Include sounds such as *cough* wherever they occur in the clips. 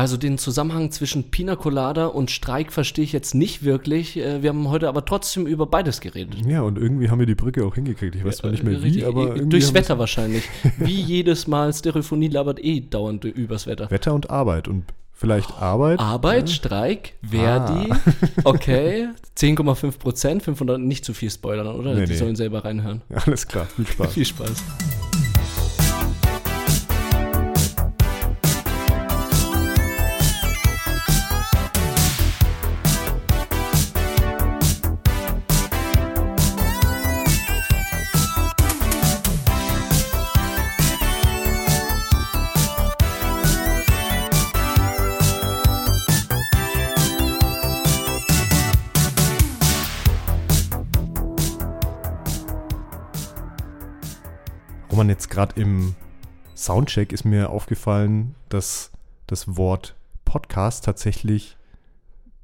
Also den Zusammenhang zwischen Pina Colada und Streik verstehe ich jetzt nicht wirklich. Äh, Wir haben heute aber trotzdem über beides geredet. Ja, und irgendwie haben wir die Brücke auch hingekriegt. Ich weiß zwar nicht mehr wie, Richtig, aber äh, Durchs Wetter wahrscheinlich. *laughs* Wie jedes Mal, Stereophonie labert eh dauernd übers Wetter. Wetter und Arbeit und vielleicht Arbeit. Arbeit, Streik, Verdi, Ah. *laughs* okay, *laughs* 10,5 Prozent, 500, nicht zu viel spoilern, oder? Nee, Die nee. sollen selber reinhören. Ja, alles klar, viel Spaß. Viel Spaß. Roman, jetzt gerade im Soundcheck ist mir aufgefallen, dass das Wort Podcast tatsächlich,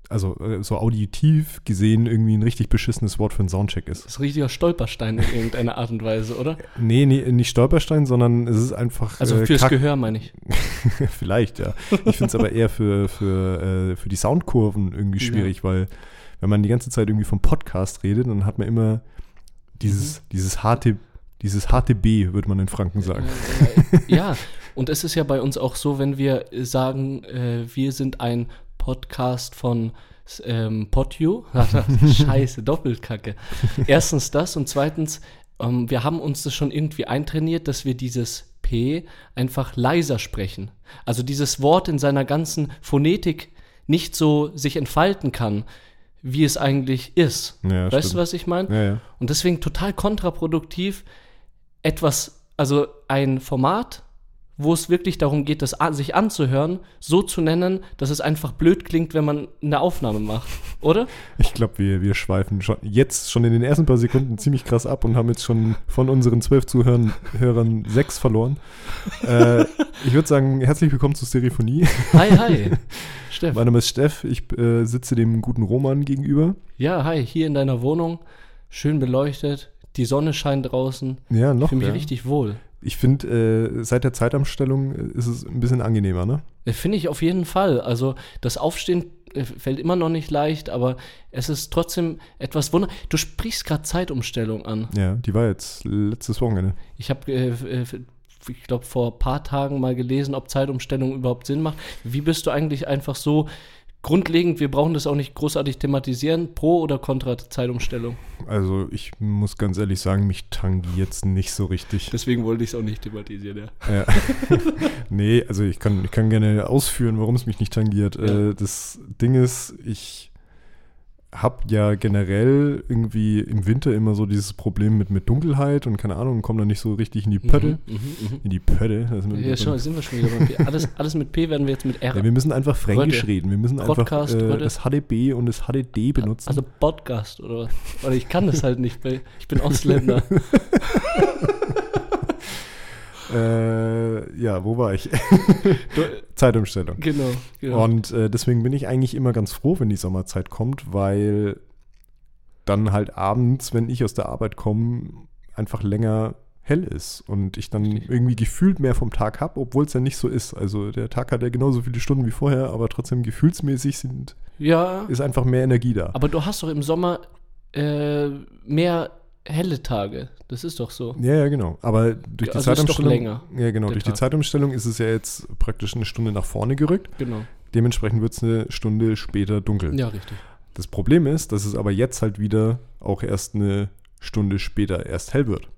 also äh, so auditiv gesehen, irgendwie ein richtig beschissenes Wort für einen Soundcheck ist. Das ist ein richtiger Stolperstein in irgendeiner Art und Weise, oder? *laughs* Nee, nee, nicht Stolperstein, sondern es ist einfach. Also äh, fürs kack- Gehör meine ich. *laughs* Vielleicht, ja. Ich finde es aber eher für, für, äh, für die Soundkurven irgendwie Ja. schwierig, weil wenn man die ganze Zeit irgendwie vom Podcast redet, dann hat man immer dieses, dieses harte, dieses harte B, würde man in Franken sagen. Äh, äh, ja, *laughs* und es ist ja bei uns auch so, wenn wir äh, sagen, äh, wir sind ein Podcast von ähm, Podio. *laughs* Scheiße, Doppelkacke. Erstens das und zweitens, ähm, wir haben uns das schon irgendwie eintrainiert, dass wir dieses P einfach leiser sprechen. Also dieses Wort in seiner ganzen Phonetik nicht so sich entfalten kann, wie es eigentlich ist. Ja, weißt stimmt. du, was ich meine? Ja, ja. Und deswegen total kontraproduktiv, etwas, also ein Format, wo es wirklich darum geht, das sich anzuhören, so zu nennen, dass es einfach blöd klingt, wenn man eine Aufnahme macht, oder? *laughs* Ich glaube, wir, wir schweifen schon jetzt schon in den ersten paar Sekunden ziemlich krass ab und haben jetzt schon von unseren zwölf Zuhörern Hörern sechs verloren. äh, ich würde sagen, herzlich willkommen zu Stereophonie. Hi, hi. *laughs* Steff. Mein Name ist Steff, ich äh, sitze dem guten Roman gegenüber. Ja, hi, hier in deiner Wohnung, schön beleuchtet, die Sonne scheint draußen. Ja, Ich noch. fühle mich ja. richtig wohl. Ich finde, äh, seit der Zeitumstellung äh, ist es ein bisschen angenehmer, ne? Äh, Finde ich auf jeden Fall. Also das Aufstehen äh, fällt immer noch nicht leicht, aber es ist trotzdem etwas wunder. Du sprichst gerade Zeitumstellung an. Ja, die war jetzt letztes Wochenende. Ich habe, äh, ich glaube, vor ein paar Tagen mal gelesen, ob Zeitumstellung überhaupt Sinn macht. Wie bist du eigentlich einfach so grundlegend, wir brauchen das auch nicht großartig thematisieren, pro oder contra Zeitumstellung? Also ich muss ganz ehrlich sagen, mich tangiert es nicht so richtig. Deswegen wollte ich es auch nicht thematisieren, ja. Ja. *laughs* nee, also ich kann, ich kann gerne ausführen, warum es mich nicht tangiert. Ja. Äh, das Ding ist, ich habe ja generell irgendwie im Winter immer so dieses Problem mit, mit Dunkelheit und keine Ahnung, komme da nicht so richtig in die Pötte. Mhm, mhm, In die Pötte. Mhm. Ja, schon, sind wir schon wieder beim P. Alles, alles mit P werden wir jetzt mit R. ja, wir müssen einfach Fränkisch Rötte. reden. Wir müssen Podcast, einfach äh, das HDB und das HDD benutzen. Also Podcast oder was? Oder ich kann das halt nicht, weil ich bin Ausländer. *laughs* äh, ja, wo war ich? *laughs* Zeitumstellung. genau, genau. Und äh, deswegen bin ich eigentlich immer ganz froh, wenn die Sommerzeit kommt, weil dann halt abends, wenn ich aus der Arbeit komme, einfach länger hell ist und ich dann Richtig. irgendwie gefühlt mehr vom Tag habe, obwohl es ja nicht so ist. Also der Tag hat ja genauso viele Stunden wie vorher, aber trotzdem gefühlsmäßig sind, ja, ist einfach mehr Energie da. aber du hast doch im Sommer äh, mehr helle Tage. Das ist doch so. Ja, ja, genau. Aber durch die Also ist doch Zeitumstellung. länger, ja, genau. Durch die Tag. Zeitumstellung ist es ja jetzt praktisch eine Stunde nach vorne gerückt. Genau. Dementsprechend wird es eine Stunde später dunkel. Ja, richtig. Das Problem ist, dass es aber jetzt halt wieder auch erst eine Stunde später erst hell wird.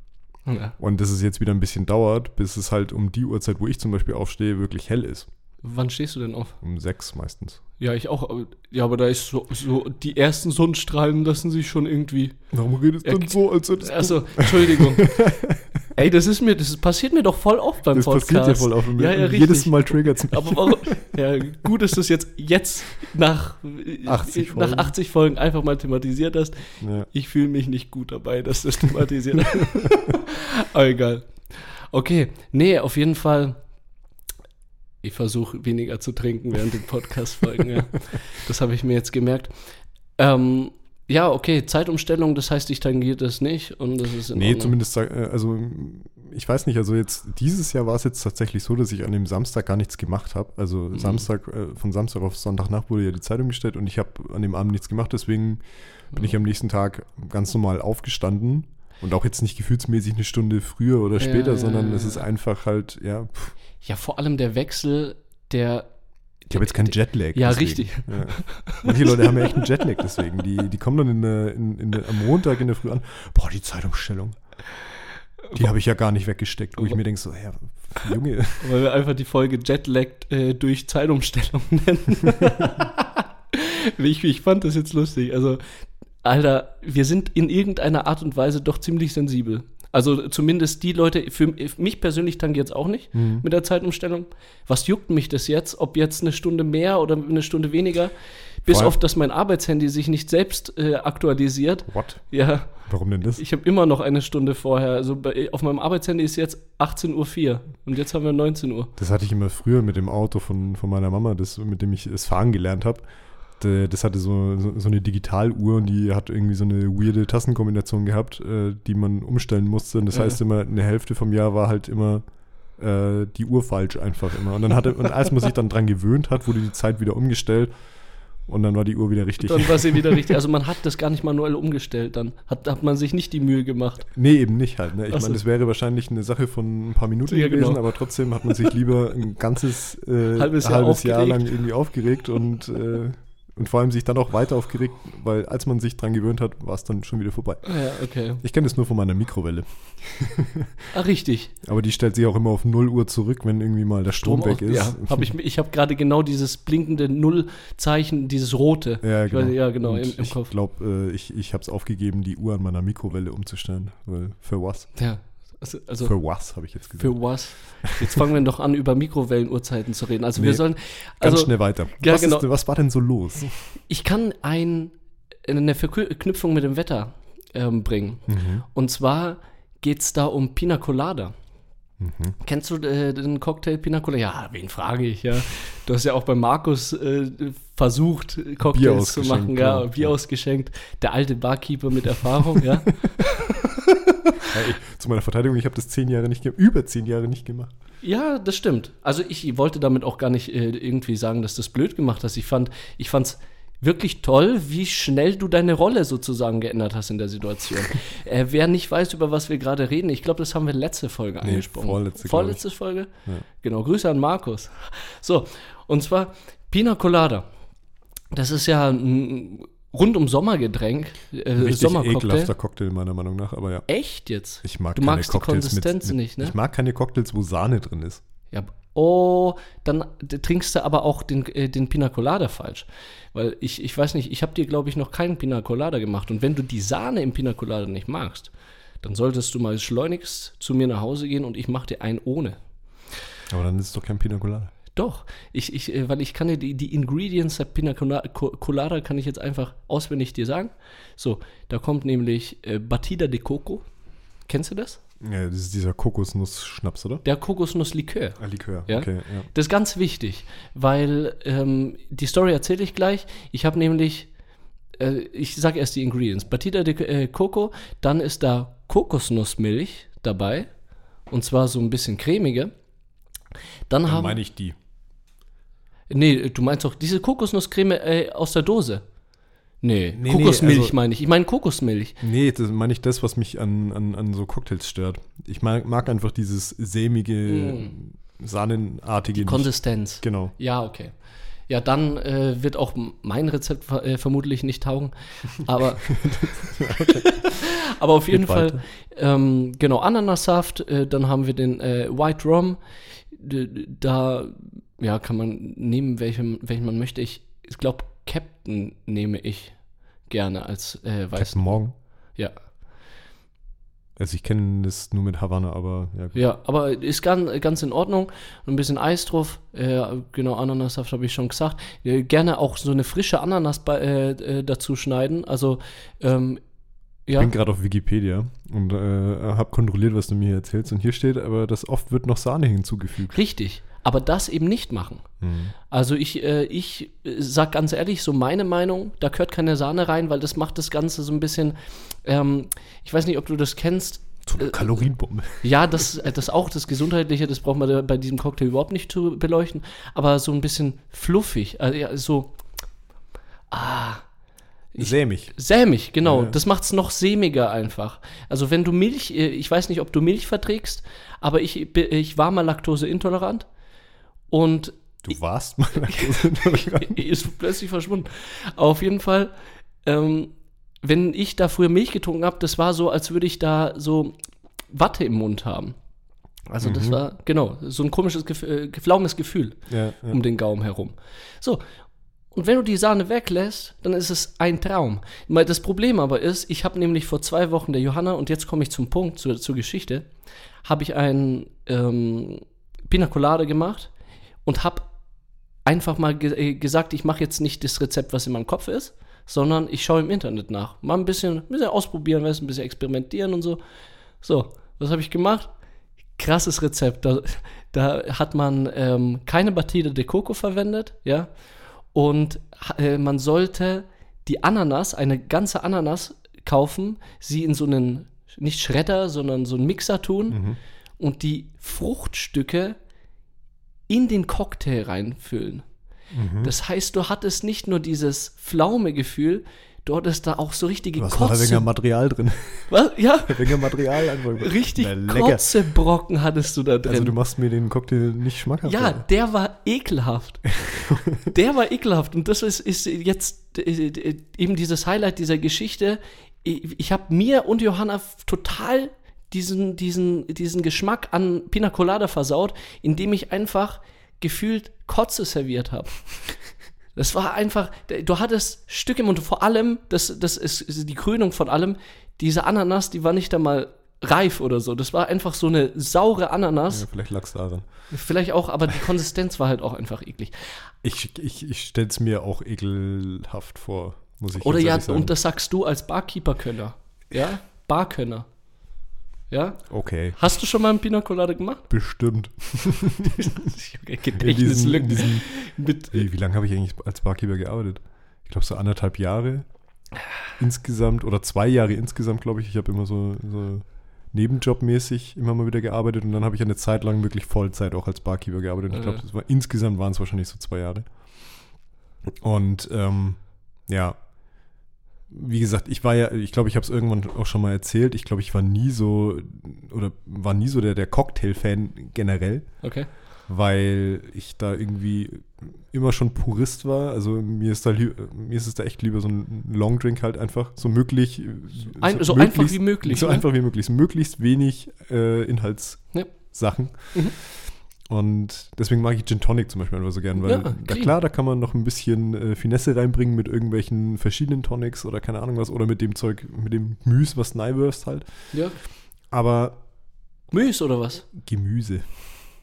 Ja. Und dass es jetzt wieder ein bisschen dauert, bis es halt um die Uhrzeit, wo ich zum Beispiel aufstehe, wirklich hell ist. Wann stehst du denn auf? Um sechs meistens. Ja, ich auch. aber- Ja, aber da ist so, so die ersten Sonnenstrahlen lassen sich schon irgendwie. Warum redest du du denn so, als hättest Also, Entschuldigung. *laughs* Ey, das ist mir, das passiert mir doch voll oft beim Das Podcast. passiert ja voll auf Ja, ja, und Jedes richtig. Mal triggert es mich. Aber warum? Ja, gut, dass du es jetzt, jetzt nach 80 nach Folgen. 80 Folgen einfach mal thematisiert hast. Ja. Ich fühle mich nicht gut dabei, dass du es thematisiert hast. *laughs* Aber egal. Okay, nee, auf jeden Fall. Ich versuche weniger zu trinken während den Podcast-Folgen. ja. Das habe ich mir jetzt gemerkt. Ähm, ja, okay, Zeitumstellung, das heißt, ich tangiere das nicht und das ist in Nee, Ordnung. zumindest, äh, also ich weiß nicht, also jetzt dieses Jahr war es jetzt tatsächlich so, dass ich an dem Samstag gar nichts gemacht habe. Also Mhm. Samstag, äh, von Samstag auf Sonntagnacht wurde ja die Zeitung gestellt und ich habe an dem Abend nichts gemacht, deswegen bin ich am nächsten Tag ganz normal aufgestanden und auch jetzt nicht gefühlsmäßig eine Stunde früher oder später, ja, sondern ja, es ja. ist einfach halt, ja, pff, Ja, vor allem der Wechsel, der. ich habe jetzt keinen Jetlag. Ja, deswegen. richtig. Ja. Manche Leute haben ja echt einen Jetlag deswegen. Die, die kommen dann in in, in am Montag in der Früh an, boah, die Zeitumstellung. Die habe ich ja gar nicht weggesteckt, wo ich mir denke so, ja, Junge, Weil wir einfach die Folge Jetlag äh, durch Zeitumstellung *laughs* nennen. ich, ich fand das jetzt lustig. Also, Alter, wir sind in irgendeiner Art und Weise doch ziemlich sensibel. Also zumindest die Leute, für mich persönlich tangiert es auch nicht Mhm. mit der Zeitumstellung. Was juckt mich das jetzt, ob jetzt eine Stunde mehr oder eine Stunde weniger? Bis auf, dass mein Arbeitshandy sich nicht selbst äh, aktualisiert. what? Ja, Warum denn das? ich habe immer noch eine Stunde vorher. Also bei, auf meinem Arbeitshandy ist jetzt 18.04 Uhr und jetzt haben wir 19 Uhr. Das hatte ich immer früher mit dem Auto von, von meiner Mama, das, mit dem ich das Fahren gelernt habe. D- Das hatte so, so, so eine Digitaluhr und die hat irgendwie so eine weirde Tastenkombination gehabt, äh, die man umstellen musste. Und das Ja. heißt immer, eine Hälfte vom Jahr war halt immer äh, die Uhr falsch einfach immer. Und dann hatte, und als man sich dann dran gewöhnt hat, wurde die Zeit wieder umgestellt und dann war die Uhr wieder richtig. Dann war sie wieder richtig. Also man hat das gar nicht manuell umgestellt dann. Hat, hat man sich nicht die Mühe gemacht. Nee, eben nicht halt. Ne? Ich Ach so. meine, das wäre wahrscheinlich eine Sache von ein paar Minuten Ja, gewesen, genau. aber trotzdem hat man sich lieber ein ganzes äh, Halbes Jahr Jahr aufgeregt. lang irgendwie aufgeregt und, äh, und vor allem sich dann auch weiter aufgeregt, weil als man sich dran gewöhnt hat, war es dann schon wieder vorbei. Ja, okay. Ich kenne das nur von meiner Mikrowelle. *laughs* Ah, richtig. Aber die stellt sich auch immer auf 0 Uhr zurück, wenn irgendwie mal der Strom, weg ist. Ja, hab ich ich habe gerade genau dieses blinkende Nullzeichen, dieses rote. Ja, Ich genau. weiß- ja, genau, im, im ich Kopf. glaube, äh, ich, ich habe es aufgegeben, die Uhr an meiner Mikrowelle umzustellen. Weil für was? Ja, also, also für was, habe ich jetzt gesagt. für was? Jetzt fangen wir doch an, über Mikrowellenuhrzeiten zu reden. Also wir Nee, sollen, Ganz also schnell weiter. Ja, was, genau. ist, was war denn so los? ich kann ein, eine Verknüpfung mit dem Wetter ähm, bringen. Mhm. Und zwar geht es da um Pina Colada. Mhm. Kennst du äh, den Cocktail Pina Colada? Ja, wen frage ich, ja. Du hast ja auch bei Markus äh, versucht, Cocktails zu machen, ja, genau. Bier Ja. ausgeschenkt. Der alte Barkeeper mit Erfahrung, ja. *laughs* Ja, ich, zu meiner Verteidigung, ich habe das zehn Jahre nicht gemacht, über zehn Jahre nicht gemacht. Ja, das stimmt. Also ich wollte damit auch gar nicht äh, irgendwie sagen, dass du das blöd gemacht hast. Ich fand, ich fand's wirklich toll, wie schnell du deine Rolle sozusagen geändert hast in der Situation. *laughs* äh, wer nicht weiß, über was wir gerade reden, ich glaube, das haben wir letzte Folge Nee, angesprochen. vorletzte, Vorletzte Folge? Ja. Genau, Grüße an Markus. So, und zwar Pina Colada. Das ist ja ein rundum Sommergetränk, äh, Richtig Sommercocktail. ekelhafter Cocktail, meiner Meinung nach, aber ja. Echt jetzt? Ich mag Du keine magst die Cocktails mit- Konsistenz mit, nicht, ne? Ich mag keine Cocktails, wo Sahne drin ist. Ja, oh, dann trinkst du aber auch den, äh, den Pina Colada falsch. Weil ich, ich weiß nicht, ich habe dir, glaube ich, noch keinen Pina Colada gemacht. Und wenn du die Sahne im Pina Colada nicht magst, dann solltest du mal schleunigst zu mir nach Hause gehen und ich mache dir einen ohne. Aber dann ist es doch kein Pina Colada. Doch, ich, ich, äh, weil ich kann dir die, die Ingredients der Pina Colada kann ich jetzt einfach auswendig dir sagen. So, da kommt nämlich äh, Batida de Coco. Kennst du das? Ja, das ist dieser Kokosnuss-Schnaps, oder? Der Kokosnusslikör. Ah, Likör. Ja? Okay, ja. Das ist ganz wichtig, weil ähm, die Story erzähle ich gleich. Ich habe nämlich, äh, ich sage erst die Ingredients. Batida de äh, Coco, dann ist da Kokosnussmilch dabei und zwar so ein bisschen cremige. Dann, Dann haben, meine ich die. nee, du meinst doch diese Kokosnusscreme äh, aus der Dose. Nee, Nee, nee, Kokosmilch also- meine ich. Ich meine Kokosmilch. Nee, das meine ich das, was mich an, an, an so Cocktails stört. Ich mag, mag einfach dieses sämige, sahnenartige. nicht. Konsistenz. Genau. Ja, okay. Ja, dann äh, wird auch mein Rezept ver- äh, vermutlich nicht taugen. Aber, *laughs* *laughs* aber auf jeden Geht Fall, ähm, genau, Ananassaft, äh, dann haben wir den äh, White Rum. Da ja, kann man nehmen, welchen, welchen man möchte. Ich, ich glaube, Captain nehme ich gerne als äh, weiß. Captain Morgan. Ja. Also ich kenne das nur mit Havanna, aber ja. gut. Ja, aber ist ganz, ganz in Ordnung. Ein bisschen Eis drauf. Äh, genau, Ananassaft habe ich schon gesagt. Äh, gerne auch so eine frische Ananas bei, äh, äh, dazu schneiden. Also, ähm, Ich ja. bin gerade auf Wikipedia und äh, habe kontrolliert, was du mir hier erzählst. Und hier steht aber, dass oft wird noch Sahne hinzugefügt. Richtig. Aber das eben nicht machen. Mhm. Also ich, äh, ich äh, sag ganz ehrlich, so meine Meinung, da gehört keine Sahne rein, weil das macht das Ganze so ein bisschen, ähm, ich weiß nicht, ob du das kennst, So eine Kalorienbombe. *laughs* Ja, das, äh, das auch, das Gesundheitliche, das braucht man bei diesem Cocktail überhaupt nicht zu beleuchten, aber so ein bisschen fluffig, also ja, so, ah, Sämig. sämig, genau, Ja. das macht es noch sämiger einfach. Also wenn du Milch, äh, ich weiß nicht, ob du Milch verträgst, aber ich, ich war mal laktoseintolerant und Du warst mal *laughs* ist plötzlich verschwunden. Auf jeden Fall, ähm, wenn ich da früher Milch getrunken habe, das war so, als würde ich da so Watte im Mund haben. Also das war, genau, so ein komisches, äh, geflaumes Gefühl ja, ja. um den Gaumen herum. So, und wenn du die Sahne weglässt, dann ist es ein Traum. Das Problem aber ist, ich habe nämlich vor zwei Wochen der Johanna, und jetzt komme ich zum Punkt, zur, zur Geschichte, habe ich ein ähm, Pina Colada gemacht und habe einfach mal ge äh, gesagt, ich mache jetzt nicht das Rezept, was in meinem Kopf ist, sondern ich schaue im Internet nach. Mal ein bisschen, ein bisschen ausprobieren, weißt, ein bisschen experimentieren und so. So, was habe ich gemacht? Krasses Rezept. Da, da hat man ähm, keine Batida de Coco verwendet, ja. Und äh, man sollte die Ananas, eine ganze Ananas kaufen, sie in so einen, nicht Schredder, sondern so einen Mixer tun und die Fruchtstücke in den Cocktail reinfüllen. Das heißt, du hattest nicht nur dieses Pflaume-Gefühl, du hattest da auch so richtige Was war da weniger Kotze. Material drin? *laughs* Was? Ja, *laughs* weniger Material einfach. richtig Na. Kotzebrocken hattest du da drin. Also du machst mir den Cocktail nicht schmackhaft. Ja, oder? der war ekelhaft. *laughs* der war ekelhaft. Und das ist, ist jetzt äh, äh, eben dieses Highlight dieser Geschichte. Ich, habe mir und Johanna total diesen, diesen, diesen Geschmack an Pina Colada versaut, indem ich einfach gefühlt Kotze serviert habe. *laughs* Das war einfach, du hattest Stücke im Mund, vor allem, das, das ist, die Krönung von allem, diese Ananas, die war nicht einmal reif oder so. Das war einfach so eine saure Ananas. ja, vielleicht lag es daran. Vielleicht auch, aber die Konsistenz war halt auch einfach eklig. Ich, ich, ich stelle es mir auch ekelhaft vor, muss ich Oder ja, sagen. und das sagst du als Barkeeper-Könner. Ja? Barkönner. Ja? Okay, Hast du schon mal einen Pina Colada gemacht? bestimmt. *laughs* Gedächtnislücken. diesen, Mit, wie, wie lange habe ich eigentlich als Barkeeper gearbeitet? Ich glaube so anderthalb Jahre insgesamt oder zwei Jahre insgesamt, glaube ich. Ich habe immer so, so nebenjobmäßig immer mal wieder gearbeitet und dann habe ich eine Zeit lang wirklich Vollzeit auch als Barkeeper gearbeitet. Ich glaube, das war insgesamt waren es wahrscheinlich so zwei Jahre. Und ähm, ja, wie gesagt, ich war ja, ich glaube, ich habe es irgendwann auch schon mal erzählt. Ich glaube, ich war nie so oder war nie so der, der Cocktail-Fan generell okay. weil ich da irgendwie immer schon Purist war. Also mir ist da mir ist es da echt lieber so ein Longdrink halt einfach so möglich Ein, so einfach wie möglich. so ne? einfach wie möglich, so möglichst wenig äh, Inhaltssachen. Ja. Mhm. Und deswegen mag ich Gin Tonic zum Beispiel einfach so gern, weil Ja, da klar, da kann man noch ein bisschen äh, Finesse reinbringen mit irgendwelchen verschiedenen Tonics oder keine Ahnung was oder mit dem Zeug, mit dem Gemüse, was Nyburst halt. Ja. Aber Müs oder was? Gemüse.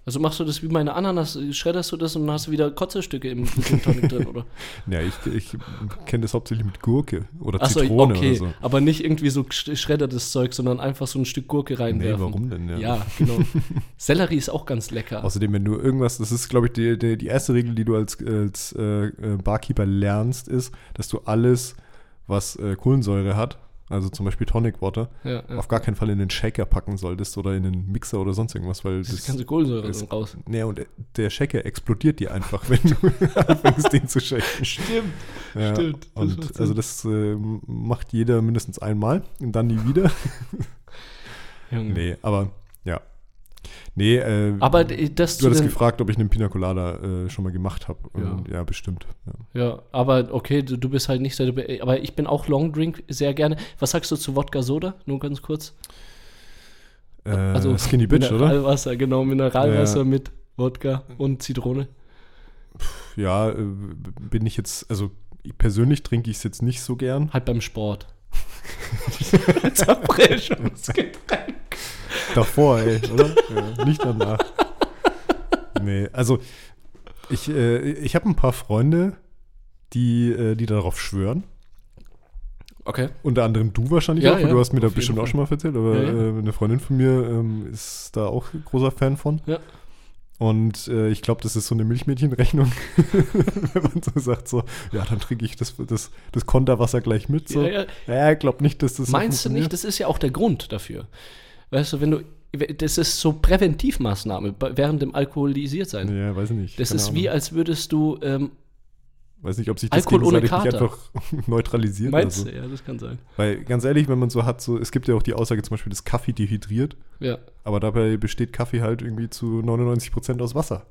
Also machst du das wie meine Ananas, schredderst du das und dann hast du wieder Kotzestücke im Gin Tonic drin, oder? *laughs* Ja, ich, ich kenne das hauptsächlich mit Gurke oder Achso, Zitrone okay. oder so. Aber nicht irgendwie so geschreddertes Zeug, sondern einfach so ein Stück Gurke Nee, reinwerfen. warum denn? Ja. Ja, genau. *laughs* Sellerie ist auch ganz lecker. Außerdem, wenn du irgendwas, das ist, glaube ich, die, die, die erste Regel, die du als, als äh, äh, Barkeeper lernst, ist, dass du alles, was äh, Kohlensäure hat, also zum Beispiel Tonic Water, ja, ja. auf gar keinen Fall in den Shaker packen solltest oder in den Mixer oder sonst irgendwas, weil Das das. ganze Kohlensäure ist- raus. Nee, und der Shaker explodiert dir einfach, wenn du *laughs* anfängst, den zu shaken. Stimmt. Ja, Stimmt, Und also das äh, macht jeder mindestens einmal und dann nie wieder. *laughs* Junge. Nee, aber. Nee, äh, Aber d- das du hattest gefragt, ob ich einen Pina Colada äh, schon mal gemacht habe. Ja. Ja. bestimmt. Ja. Ja, aber okay, du, du bist halt nicht so, aber ich bin auch Long Drink sehr gerne. Was sagst du zu Wodka Soda? Nur ganz kurz. Äh, Skinny Bitch, oder? Mineralwasser, genau, Mineralwasser Ja. mit Wodka und Zitrone. Ja, äh, bin ich jetzt, also ich persönlich trinke ich es jetzt nicht so gern. Halt beim Sport. *laughs* Zerbrechungsgetränk. *laughs* Davor, ey, oder? ja, nicht danach. Nee, also ich, äh, ich habe ein paar Freunde, die, äh, die darauf schwören. Okay. Unter anderem du wahrscheinlich Ja, auch, ja, du hast mir da bestimmt auch Fall. schon mal erzählt, aber Ja. Äh, eine Freundin von mir ähm, ist da auch großer Fan von. Ja. Und äh, ich glaube, das ist so eine Milchmädchenrechnung, *laughs* wenn man so sagt, so, ja, dann trinke ich das, das, das Konterwasser gleich mit. So. Ja, ja. Ja, ich glaube nicht, dass das so Meinst du nicht, das ist ja auch der Grund dafür. Weißt du, wenn du, das ist so Präventivmaßnahme während dem Alkoholisiertsein. Ja, weiß ich nicht. Das ist Ahnung. wie, als würdest du, ähm, Weiß nicht, ob sich das Alkohol ohne Kater. einfach *laughs* neutralisiert. meinst oder du? Ja, das kann sein. so. Weil ganz ehrlich, wenn man so hat, so, es gibt ja auch die Aussage zum Beispiel, dass Kaffee dehydriert, Ja. aber dabei besteht Kaffee halt irgendwie zu 99% aus Wasser.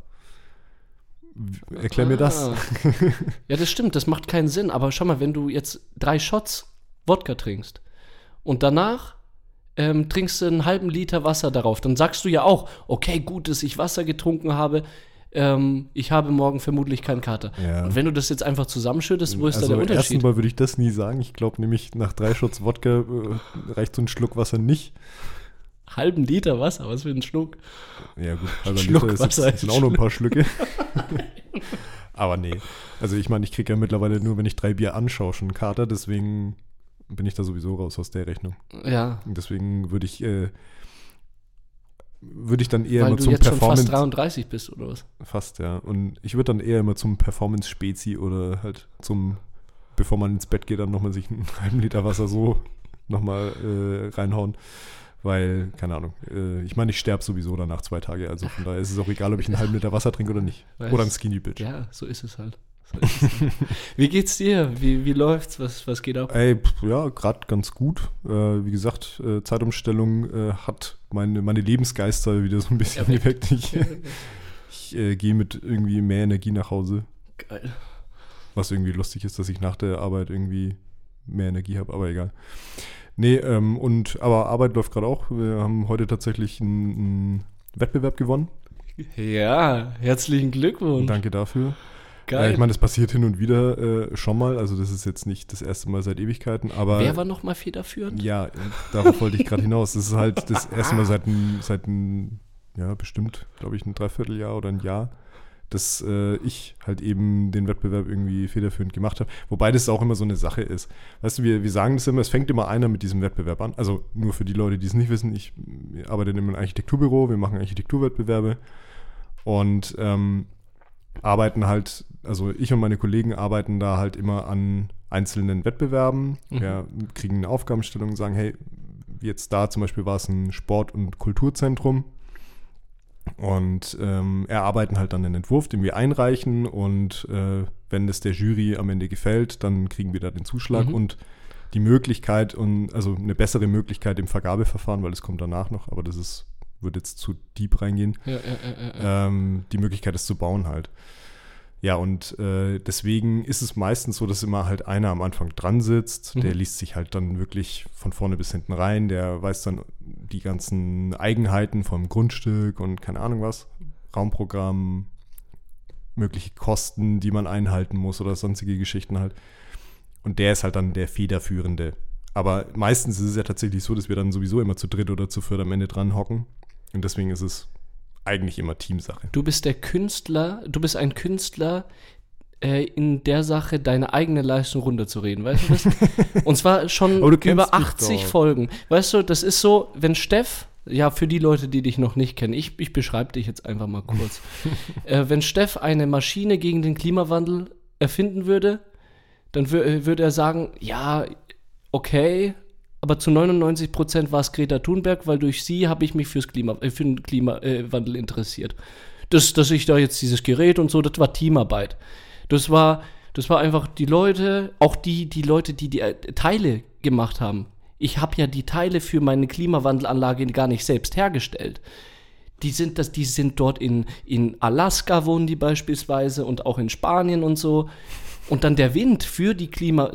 Erklär mir das. Ah. *laughs* ja, das stimmt, das macht keinen Sinn. Aber schau mal, wenn du jetzt drei Shots Wodka trinkst und danach ähm, trinkst du einen halben Liter Wasser darauf, dann sagst du ja auch, okay, gut, dass ich Wasser getrunken habe. Ähm, ich habe morgen vermutlich keinen Kater. Ja. Und wenn du das jetzt einfach zusammenschüttest, wo ist also da der erstens Unterschied? mal würde ich das nie sagen. Ich glaube nämlich, nach drei Shots Wodka äh, reicht so ein Schluck Wasser nicht. Halben Liter Wasser, was für ein Schluck. Ja gut, *laughs* halber Schluck Liter ist jetzt, Wasser ist sind auch noch ein paar Schlücke. *laughs* Aber nee. Also ich meine, ich kriege ja mittlerweile nur, wenn ich drei Bier anschaue, schon einen Kater. Deswegen bin ich da sowieso raus aus der Rechnung. Ja, Und deswegen würde ich, äh, würde ich dann eher weil immer du zum jetzt schon Performance. fast 33 bist oder was? Fast, ja. Und ich würde dann eher immer zum Performance-Spezi oder halt zum, bevor man ins Bett geht, dann nochmal sich einen *laughs* halben Liter Wasser so nochmal äh, reinhauen. Weil, keine Ahnung, äh, ich meine, ich sterbe sowieso danach zwei Tage. Also von daher ist es auch egal, ob ich einen halben Liter Wasser trinke oder nicht. Weißt- oder ein Skinny Bitch. Ja, so ist es halt. Wie geht's dir? Wie, wie läuft's? Was, was geht ab? Ey, ja, gerade ganz gut. Äh, wie gesagt, äh, Zeitumstellung äh, hat meine, meine Lebensgeister wieder so ein bisschen geweckt. Ich, ich äh, gehe mit irgendwie mehr Energie nach Hause. Geil. Was irgendwie lustig ist, dass ich nach der Arbeit irgendwie mehr Energie habe, aber egal. Nee, ähm, und aber Arbeit läuft gerade auch. Wir haben heute tatsächlich einen, einen Wettbewerb gewonnen. Ja, herzlichen Glückwunsch. Danke dafür. Geil. Äh, ich meine, das passiert hin und wieder äh, schon mal. Also das ist jetzt nicht das erste Mal seit Ewigkeiten, aber Wer war nochmal federführend? ja, darauf wollte ich gerade hinaus. Das ist halt das *laughs* erste Mal seit ein, seit ein ja, bestimmt, glaube ich, ein Dreivierteljahr oder ein Jahr, dass äh, ich halt eben den Wettbewerb irgendwie federführend gemacht habe. Wobei das auch immer so eine Sache ist. Weißt du, wir, wir sagen das immer, es fängt immer einer mit diesem Wettbewerb an. Also nur für die Leute, die es nicht wissen, ich arbeite in einem Architekturbüro, wir machen Architekturwettbewerbe und ähm, arbeiten halt, also ich und meine Kollegen arbeiten da halt immer an einzelnen Wettbewerben. Mhm. Wir kriegen eine Aufgabenstellung und sagen, hey, jetzt da zum Beispiel war es ein Sport- und Kulturzentrum. Und ähm, erarbeiten halt dann einen Entwurf, den wir einreichen und äh, wenn es der Jury am Ende gefällt, dann kriegen wir da den Zuschlag Mhm. und die Möglichkeit und also eine bessere Möglichkeit im Vergabeverfahren, weil es kommt danach noch, aber das ist, wird jetzt zu deep reingehen Ja, ja, ähm, die Möglichkeit, es zu bauen halt. Ja, und äh, deswegen ist es meistens so, dass immer halt einer am Anfang dran sitzt, der Mhm. liest sich halt dann wirklich von vorne bis hinten rein, der weiß dann die ganzen Eigenheiten vom Grundstück und keine Ahnung was, Raumprogramm, mögliche Kosten, die man einhalten muss oder sonstige Geschichten halt. Und der ist halt dann der Federführende. Aber meistens ist es ja tatsächlich so, dass wir dann sowieso immer zu dritt oder zu viert am Ende dran hocken. Und deswegen ist es eigentlich immer Teamsache. Du bist der Künstler, du bist ein Künstler, äh, in der Sache deine eigene Leistung runterzureden, weißt du das? *laughs* Und zwar schon über mich 80 doch. Folgen. Weißt du, das ist so, wenn Steff, ja, für die Leute, die dich noch nicht kennen, ich, ich beschreibe dich jetzt einfach mal kurz. *laughs* äh, wenn Steff eine Maschine gegen den Klimawandel erfinden würde, dann äh, würde er sagen, ja, okay, aber zu 99 Prozent war es Greta Thunberg, weil durch sie habe ich mich fürs Klima, äh, für den Klimawandel interessiert. Das, dass ich da jetzt dieses Gerät und so, das war Teamarbeit. Das war, das war einfach die Leute, auch die, die Leute, die die äh, Teile gemacht haben. Ich habe ja die Teile für meine Klimawandelanlage gar nicht selbst hergestellt. Die sind, das, die sind dort in, in Alaska, wohnen die beispielsweise und auch in Spanien und so. Und dann der Wind für die Klima.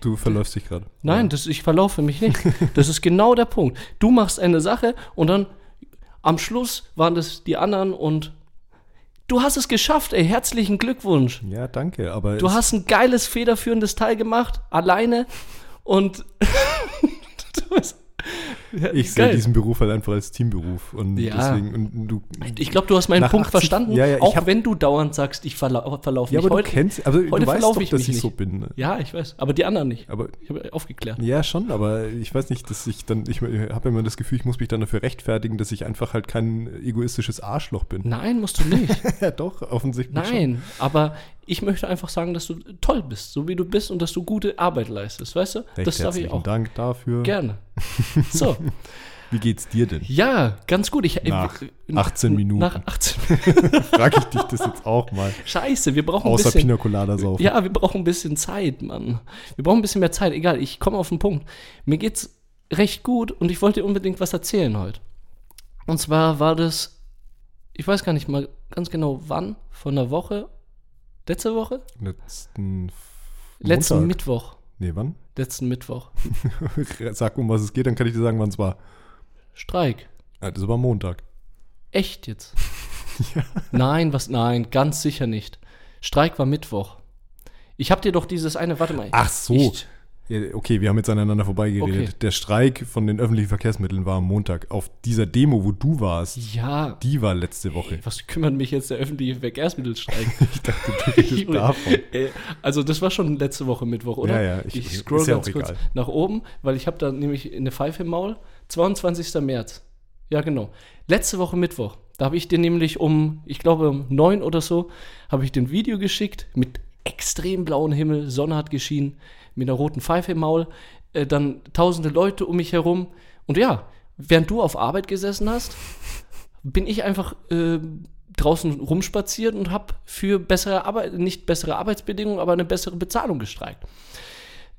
Du verläufst dich gerade. Nein, das, ich verlaufe mich nicht. Das ist genau der Punkt. Du machst eine Sache und dann am Schluss waren das die anderen und du hast es geschafft, ey. Herzlichen Glückwunsch. Ja, danke, aber Du hast ein geiles, federführendes Teil gemacht, alleine und *laughs* du bist, ja, ich sehe diesen Beruf halt einfach als Teamberuf und Ja. deswegen und du Ich glaube, du hast meinen Punkt 80 verstanden, Ja, ja, ich auch hab- wenn du dauernd sagst, ich verla verlaufe ja, mich aber heute. du kennst, also heute du weißt doch, ich dass ich so bin. Ne? Ja, ich weiß, aber die anderen nicht. Aber Ich habe aufgeklärt. ja, schon, aber ich weiß nicht, dass ich dann, ich habe immer das Gefühl, ich muss mich dann dafür rechtfertigen, dass ich einfach halt kein egoistisches Arschloch bin. Nein, musst du nicht. *laughs* ja, doch, offensichtlich schon. Nein, aber ich möchte einfach sagen, dass du toll bist, so wie du bist und dass du gute Arbeit leistest, weißt du? Recht das darf ich herzlichen auch. Dank dafür. Gerne. *laughs* So. Wie geht's dir denn? Ja, ganz gut. Ich, Nach äh, 18 Minuten. Nach 18 *laughs* Frage ich dich das jetzt auch mal. Scheiße, wir brauchen Außer ein bisschen. Pina Colada saufen. Ja, wir brauchen ein bisschen Zeit, Mann. Wir brauchen ein bisschen mehr Zeit. Egal, ich komme auf den Punkt. Mir geht's recht gut und ich wollte dir unbedingt was erzählen heute. Und zwar war das, ich weiß gar nicht mal ganz genau wann, von einer Woche, letzte Woche? Letzten F- Letzten Montag. Mittwoch. Nee, wann? Letzten Mittwoch. *laughs* Sag, um was es geht, dann kann ich dir sagen, wann es war. Streik. Ja, das war Montag. Echt jetzt? *laughs* Nein, was? Nein, ganz sicher nicht. Streik war Mittwoch. Ich hab dir doch dieses eine, warte mal. Ach so. Ich, Ja, okay, wir haben jetzt aneinander vorbeigeredet. Okay. Der Streik von den öffentlichen Verkehrsmitteln war am Montag. Auf dieser Demo, wo du warst, ja, die war letzte Woche. was kümmert mich jetzt der öffentliche Verkehrsmittelstreik? *laughs* Ich dachte, du redest *laughs* davon. Äh, Also das war schon letzte Woche Mittwoch, oder? Ja, ja, ich- Ich, scroll ja ganz auch kurz egal. nach oben, weil ich habe da nämlich eine Pfeife im Maul. 22. März. Ja, genau. Letzte Woche Mittwoch. Da habe ich dir nämlich um, ich glaube um neun oder so, habe ich den Video geschickt mit extrem blauen Himmel, Sonne hat geschienen, mit einer roten Pfeife im Maul, äh, dann tausende Leute um mich herum. Und ja, während du auf Arbeit gesessen hast, bin ich einfach äh, draußen rumspaziert und habe für bessere Arbeit, nicht bessere Arbeitsbedingungen, aber eine bessere Bezahlung gestreikt.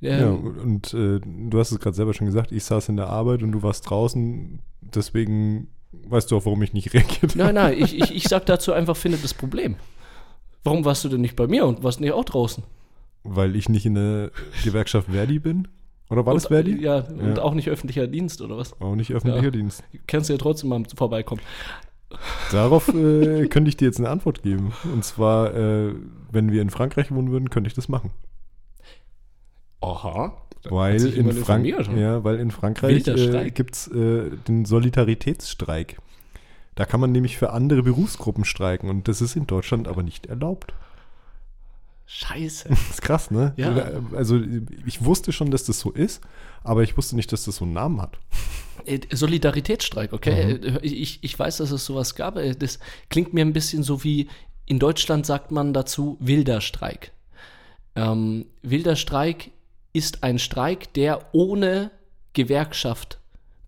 Ja, Ähm, und äh, du hast es gerade selber schon gesagt, ich saß in der Arbeit und du warst draußen. Deswegen weißt du auch, warum ich nicht *laughs* reagiert habe. Nein, nein, ich, ich, ich sag dazu einfach, finde das Problem. Warum warst du denn nicht bei mir und warst nicht auch draußen? Weil ich nicht in der Gewerkschaft Verdi bin. Oder war das und, Verdi? Ja, und Ja. auch nicht öffentlicher Dienst oder was? Auch nicht öffentlicher Ja. Dienst. Kannst du ja trotzdem mal vorbeikommen. Darauf äh, *laughs* könnte ich dir jetzt eine Antwort geben. Und zwar, äh, wenn wir in Frankreich wohnen würden, könnte ich das machen. Aha. Weil in, Frank ja, weil in Frankreich äh, gibt es äh, den Solidaritätsstreik. Da kann man nämlich für andere Berufsgruppen streiken und das ist in Deutschland aber nicht erlaubt. Scheiße. Das *laughs* ist krass, ne? Ja. Also ich wusste schon, dass das so ist, aber ich wusste nicht, dass das so einen Namen hat. Äh, Solidaritätsstreik, okay? Mhm. Äh, Ich, ich weiß, dass es sowas gab. Äh, Das klingt mir ein bisschen so wie, in Deutschland sagt man dazu wilder Streik. Ähm, wilder Streik ist ein Streik, der ohne Gewerkschaft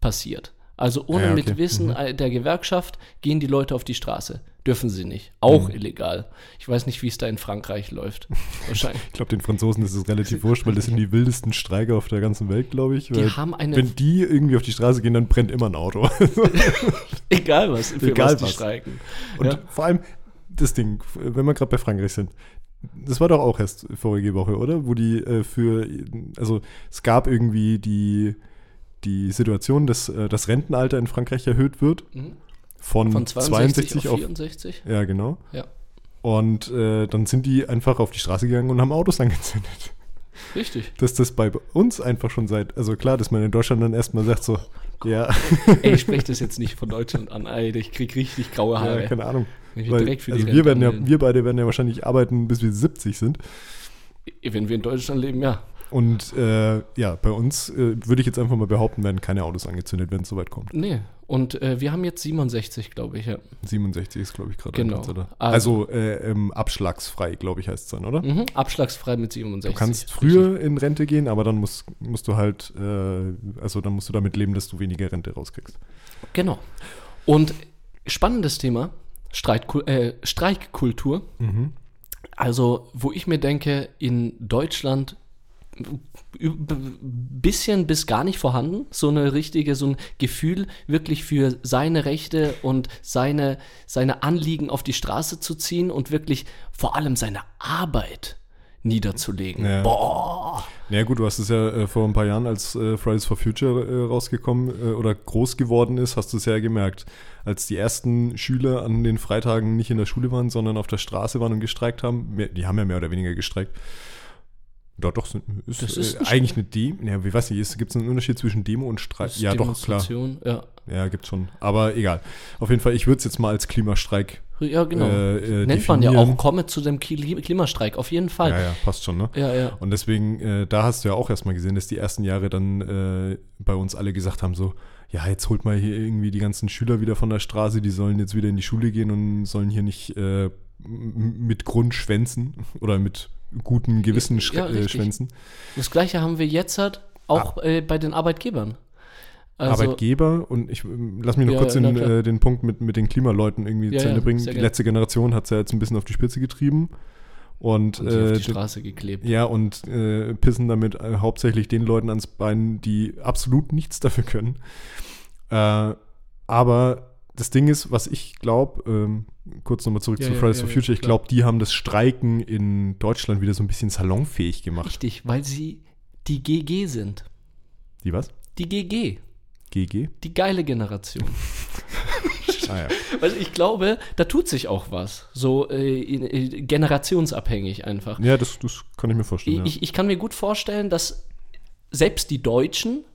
passiert. Also ohne Ja, okay. mit Wissen äh, der Gewerkschaft gehen die Leute auf die Straße. Dürfen sie nicht. Auch illegal. Ich weiß nicht, wie es da in Frankreich läuft. *laughs* Wahrscheinlich. Ich glaube, den Franzosen ist es relativ wurscht, weil das sind die wildesten Streiker auf der ganzen Welt, glaube ich. Die haben eine, wenn die irgendwie auf die Straße gehen, dann brennt immer ein Auto. *laughs* egal was, für Egal was die was. streiken. Und Ja. vor allem das Ding, wenn wir gerade bei Frankreich sind, das war doch auch erst vorige Woche, oder? Wo die äh, für, also es gab irgendwie die, die Situation, dass äh, das Rentenalter in Frankreich erhöht wird Mhm. Von, Von 62, 62 auf auf, 64? ja genau. Ja. Und äh, dann sind die einfach auf die Straße gegangen und haben Autos *laughs* angezündet. Richtig. Dass das bei uns einfach schon seit, also klar, dass man in Deutschland dann erstmal sagt so, ja, *laughs* Ey, ich spreche das jetzt nicht von Deutschland an, Alter. Ich krieg richtig graue Haare. ja keine Ahnung. Weil, also wir, werden ja, wir beide werden ja wahrscheinlich arbeiten, bis wir 70 sind. Wenn wir in Deutschland leben, ja. Und äh, ja, bei uns äh, würde ich jetzt einfach mal behaupten, werden keine Autos angezündet, wenn es soweit kommt. Nee. Und äh, wir haben jetzt 67, glaube ich, ja. 67 ist, glaube ich, gerade Genau. Oder? Also- Also äh, ähm, abschlagsfrei, glaube ich, heißt es dann, oder? Mhm. Abschlagsfrei mit 67. Du kannst früher in Rente gehen, aber dann musst, musst du halt, äh, also dann musst du damit leben, dass du weniger Rente rauskriegst. Genau. Und spannendes Thema, Streitkul äh, Streikkultur. Mhm. Also, wo ich mir denke, in Deutschland bisschen bis gar nicht vorhanden, so eine richtige, so ein Gefühl wirklich für seine Rechte und seine, seine Anliegen auf die Straße zu ziehen und wirklich vor allem seine Arbeit niederzulegen. Ja. Boah! Ja gut, du hast es ja äh, vor ein paar Jahren, als äh, Fridays for Future äh, rausgekommen äh, oder groß geworden ist, hast du es ja gemerkt. Als die ersten Schüler an den Freitagen nicht in der Schule waren, sondern auf der Straße waren und gestreikt haben, die haben ja mehr oder weniger gestreikt. Doch, doch, ist, Das ist äh, eigentlich eine Demo. Ja, wie weiß ich, gibt es einen Unterschied zwischen Demo und Streik? Ja, doch, klar. Ja. Ja, gibt's schon. Aber egal. Auf jeden Fall, ich würde es jetzt mal als Klimastreik ja, genau. äh, äh, Nennt man ja auch, komme zu dem Kli- Klimastreik, auf jeden Fall. Ja, ja, passt schon, ne? ja. ja. Und deswegen, äh, da hast du ja auch erstmal gesehen, dass die ersten Jahre dann äh, bei uns alle gesagt haben, so, ja, jetzt holt mal hier irgendwie die ganzen Schüler wieder von der Straße, die sollen jetzt wieder in die Schule gehen und sollen hier nicht äh, mit Grund schwänzen *laughs* oder mit gutem Gewissen Ja, äh, schwänzen. Das gleiche haben wir jetzt halt auch Ah. äh, bei den Arbeitgebern. Also, Arbeitgeber und ich ähm, lass mich noch Ja, kurz den, klar. äh, den Punkt mit, mit den Klimaleuten irgendwie Ja, zu Ende ja, bringen. Die gerne. letzte Generation hat es ja jetzt ein bisschen auf die Spitze getrieben und, und äh, auf die d- Straße geklebt. ja und äh, pissen damit äh, hauptsächlich den Leuten ans Bein, die absolut nichts dafür können. Äh, aber das Ding ist, was ich glaube, ähm, kurz nochmal zurück Ja, zu ja, Fridays ja, for ja, Future, ich glaube, die haben das Streiken in Deutschland wieder so ein bisschen salonfähig gemacht. Richtig, weil sie die GG sind. Die was? Die GG, GG? die geile Generation. *laughs* Ah ja. Weil ich glaube, da tut sich auch was. So äh, äh, generationsabhängig einfach. Ja, das, das kann ich mir vorstellen. Ich, ich kann mir gut vorstellen, dass selbst die Deutschen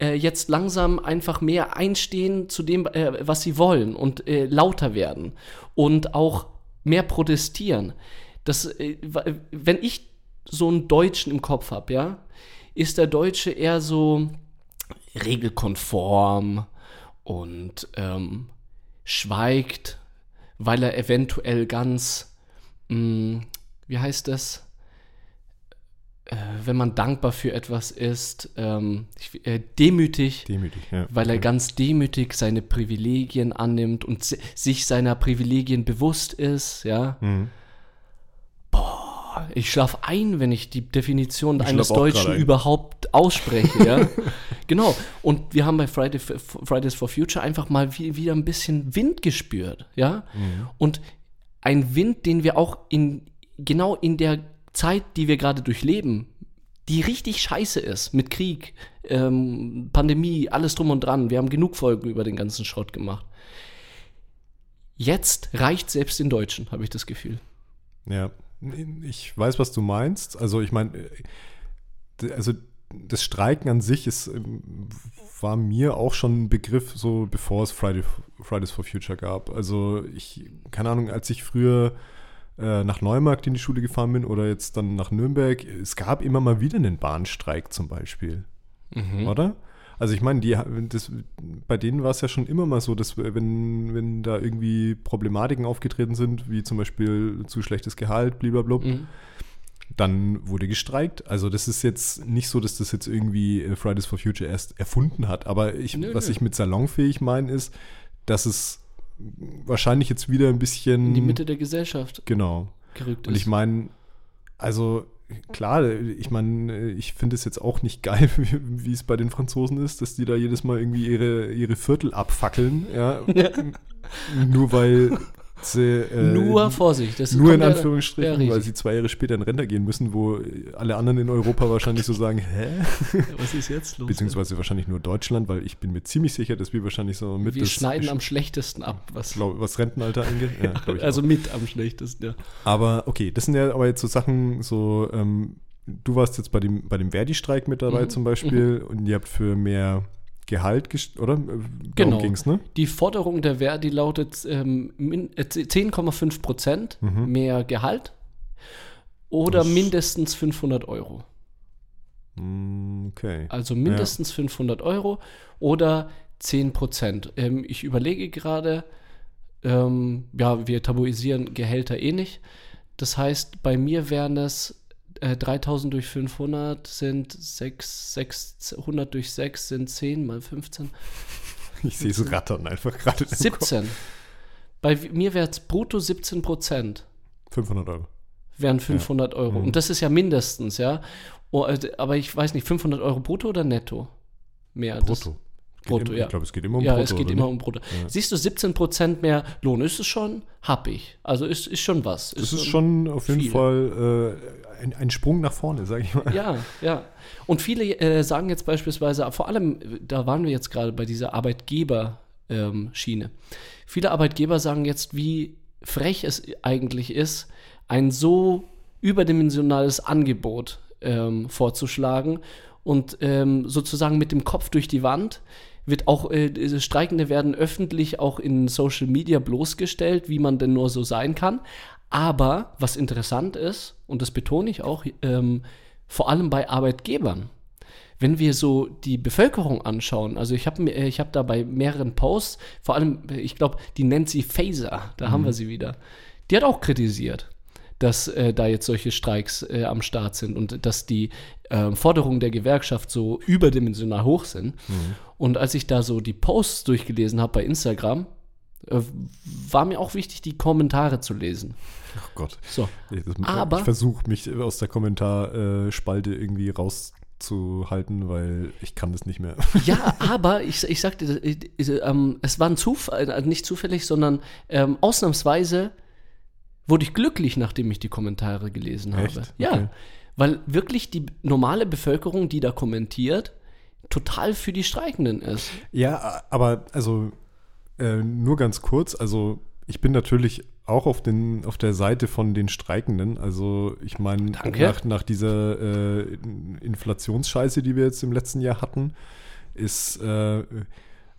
äh, jetzt langsam einfach mehr einstehen zu dem, äh, was sie wollen und äh, lauter werden und auch mehr protestieren. Das, äh, wa- wenn ich so einen Deutschen im Kopf habe, ja, ist der Deutsche eher so regelkonform und ähm, schweigt, weil er eventuell ganz, mh, wie heißt das, äh, wenn man dankbar für etwas ist, ähm, ich, äh, demütig, Demütig, ja. weil er ganz demütig seine Privilegien annimmt und si sich seiner Privilegien bewusst ist, ja. Mhm. Ich schlafe ein, wenn ich die Definition Ich eines Deutschen überhaupt ausspreche, ja. *laughs* genau. Und wir haben bei Friday, Fridays for Future einfach mal wie, wieder ein bisschen Wind gespürt, ja. Mhm. Und ein Wind, den wir auch in genau in der Zeit, die wir gerade durchleben, die richtig scheiße ist, mit Krieg, ähm, Pandemie, alles drum und dran. Wir haben genug Folgen über den ganzen Schrott gemacht. Jetzt reicht selbst den Deutschen, habe ich das Gefühl. Ja, ich weiß, was du meinst. Also ich meine, also das Streiken an sich ist, ähm, war mir auch schon ein Begriff, so bevor es Friday, Fridays for Future gab. Also ich, keine Ahnung, als ich früher äh, nach Neumarkt in die Schule gefahren bin oder jetzt dann nach Nürnberg, es gab immer mal wieder einen Bahnstreik zum Beispiel, oder? Also ich meine, die, das, bei denen war es ja schon immer mal so, dass wenn, wenn da irgendwie Problematiken aufgetreten sind, wie zum Beispiel zu schlechtes Gehalt, blablabla, Mhm. dann wurde gestreikt. Also das ist jetzt nicht so, dass das jetzt irgendwie äh, Fridays for Future erst erfunden hat. Aber ich, Nö, was nö. ich mit salonfähig meine, ist, dass es wahrscheinlich jetzt wieder ein bisschen In die Mitte der Gesellschaft genau. gerückt Und ich meine, also klar, ich meine, ich finde es jetzt auch nicht geil, *laughs* wie, wie es bei den Franzosen ist, dass die da jedes Mal irgendwie ihre, ihre Viertel abfackeln, ja. Nur weil sie äh, Nur Vorsicht. Das nur in Anführungsstrichen, weil sie zwei Jahre später in Rente gehen müssen, wo alle anderen in Europa wahrscheinlich so sagen, hä? Was ist jetzt los? Beziehungsweise wahrscheinlich nur Deutschland, weil ich bin mir ziemlich sicher, dass wir wahrscheinlich so mit wir schneiden am schlechtesten ab. Was, glaub, was Rentenalter angeht. Ja, *laughs* also auch. mit am schlechtesten, ja. Aber okay, das sind ja aber jetzt so Sachen, so, ähm, du warst jetzt bei dem, bei dem Verdi-Streik mit dabei Mhm, zum Beispiel und ihr habt für mehr Gehalt, oder? Darum Genau. ging's, ne? Die Forderung der Verdi lautet ähm, min- äh, 10,5 Prozent Mhm. mehr Gehalt oder Das- mindestens 500 Euro. Mm, Okay. Also mindestens 500 Euro oder 10 Prozent. Ähm, ich überlege gerade, ähm, ja, wir tabuisieren Gehälter eh nicht. Das heißt, bei mir wären es äh, 3000 durch 500 sind 6, 600 durch 6 sind 10 mal 15. *laughs* Ich sehe so rattern einfach gerade. im Kopf. 17. Bei mir wäre es brutto 17 Prozent. 500 Euro. Wären 500 Euro. Mhm. Und das ist ja mindestens, ja. Oh, äh, aber ich weiß nicht, 500 Euro brutto oder netto? Mehr. Brutto. Brutto, im, ja. Ich glaube, es geht immer um ja, Brutto. es geht immer um Brutto. Ja. Siehst du, 17% mehr Lohn ist es schon? Hab ich. Also ist, ist schon was. Das ist schon auf jeden viel. Fall äh, ein, ein Sprung nach vorne, sage ich mal. Ja, ja. Und viele äh, sagen jetzt beispielsweise, vor allem, da waren wir jetzt gerade bei dieser Arbeitgeber-Schiene. Viele Arbeitgeber sagen jetzt, wie frech es eigentlich ist, ein so überdimensionales Angebot ähm, vorzuschlagen und ähm, sozusagen mit dem Kopf durch die Wand wird auch, äh, diese Streikende werden öffentlich auch in Social Media bloßgestellt, wie man denn nur so sein kann. Aber was interessant ist, und das betone ich auch, ähm, vor allem bei Arbeitgebern, wenn wir so die Bevölkerung anschauen, also ich habe ich hab da bei mehreren Posts, vor allem, äh, ich glaube, die Nancy Faeser, da haben wir sie wieder, die hat auch kritisiert, dass äh, da jetzt solche Streiks äh, am Start sind und dass die äh, Forderungen der Gewerkschaft so überdimensional hoch sind. Mhm. Und als ich da so die Posts durchgelesen habe bei Instagram, äh, war mir auch wichtig, die Kommentare zu lesen. Ach Gott. So. Ich, das, Aber- ich versuche mich aus der Kommentarspalte irgendwie rauszuhalten, weil ich kann das nicht mehr. *laughs* Ja, aber ich, ich sagte, äh, äh, ähm, es war ein Zufall, äh, nicht zufällig, sondern ähm, ausnahmsweise wurde ich glücklich, nachdem ich die Kommentare gelesen habe. Echt? Ja, Okay. weil wirklich die normale Bevölkerung, die da kommentiert, total für die Streikenden ist. Ja, aber also äh, nur ganz kurz, also ich bin natürlich auch auf, den, auf der Seite von den Streikenden. Also ich meine, nach, nach dieser äh, Inflationsscheiße, die wir jetzt im letzten Jahr hatten, ist äh,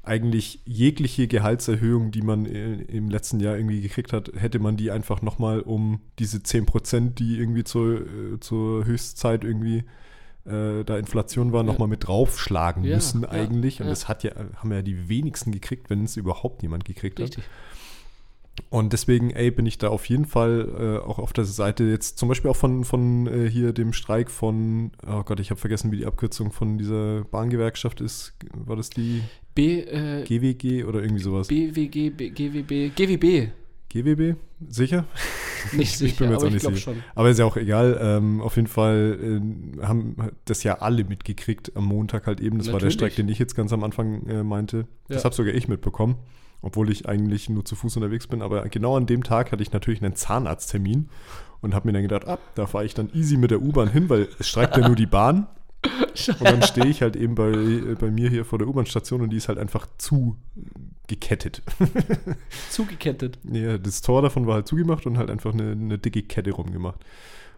eigentlich jegliche Gehaltserhöhung, die man äh, im letzten Jahr irgendwie gekriegt hat, hätte man die einfach nochmal um diese 10 Prozent, die irgendwie zur, äh, zur Höchstzeit irgendwie äh, da Inflation war, Ja. nochmal mit draufschlagen Ja, müssen ja, eigentlich. Und ja. das hat ja, haben ja die wenigsten gekriegt, wenn es überhaupt jemand gekriegt hat. Und deswegen, ey, bin ich da auf jeden Fall äh, auch auf der Seite jetzt zum Beispiel auch von, von äh, hier dem Streik von, oh Gott, ich habe vergessen, wie die Abkürzung von dieser Bahngewerkschaft ist. War das die B, äh, GWG oder irgendwie sowas? BWG, B, GWB, GWB. GWB? Sicher? *laughs* Nicht Ich bin sicher, mir jetzt auch ich nicht sicher. schon. Aber ist ja auch egal. Ähm, auf jeden Fall äh, haben das ja alle mitgekriegt am Montag halt eben. Das war der Natürlich. Streik, den ich jetzt ganz am Anfang äh, meinte. Das Ja. habe sogar ich mitbekommen, obwohl ich eigentlich nur zu Fuß unterwegs bin. Aber genau an dem Tag hatte ich natürlich einen Zahnarzttermin und habe mir dann gedacht, ab, da fahre ich dann easy mit der U-Bahn hin, weil es streikt ja nur die Bahn. *laughs* Und dann stehe ich halt eben bei, äh, bei mir hier vor der U-Bahn-Station und die ist halt einfach zu gekettet. *laughs* Zugekettet. Ja, das Tor davon war halt zugemacht und halt einfach eine, eine dicke Kette rumgemacht.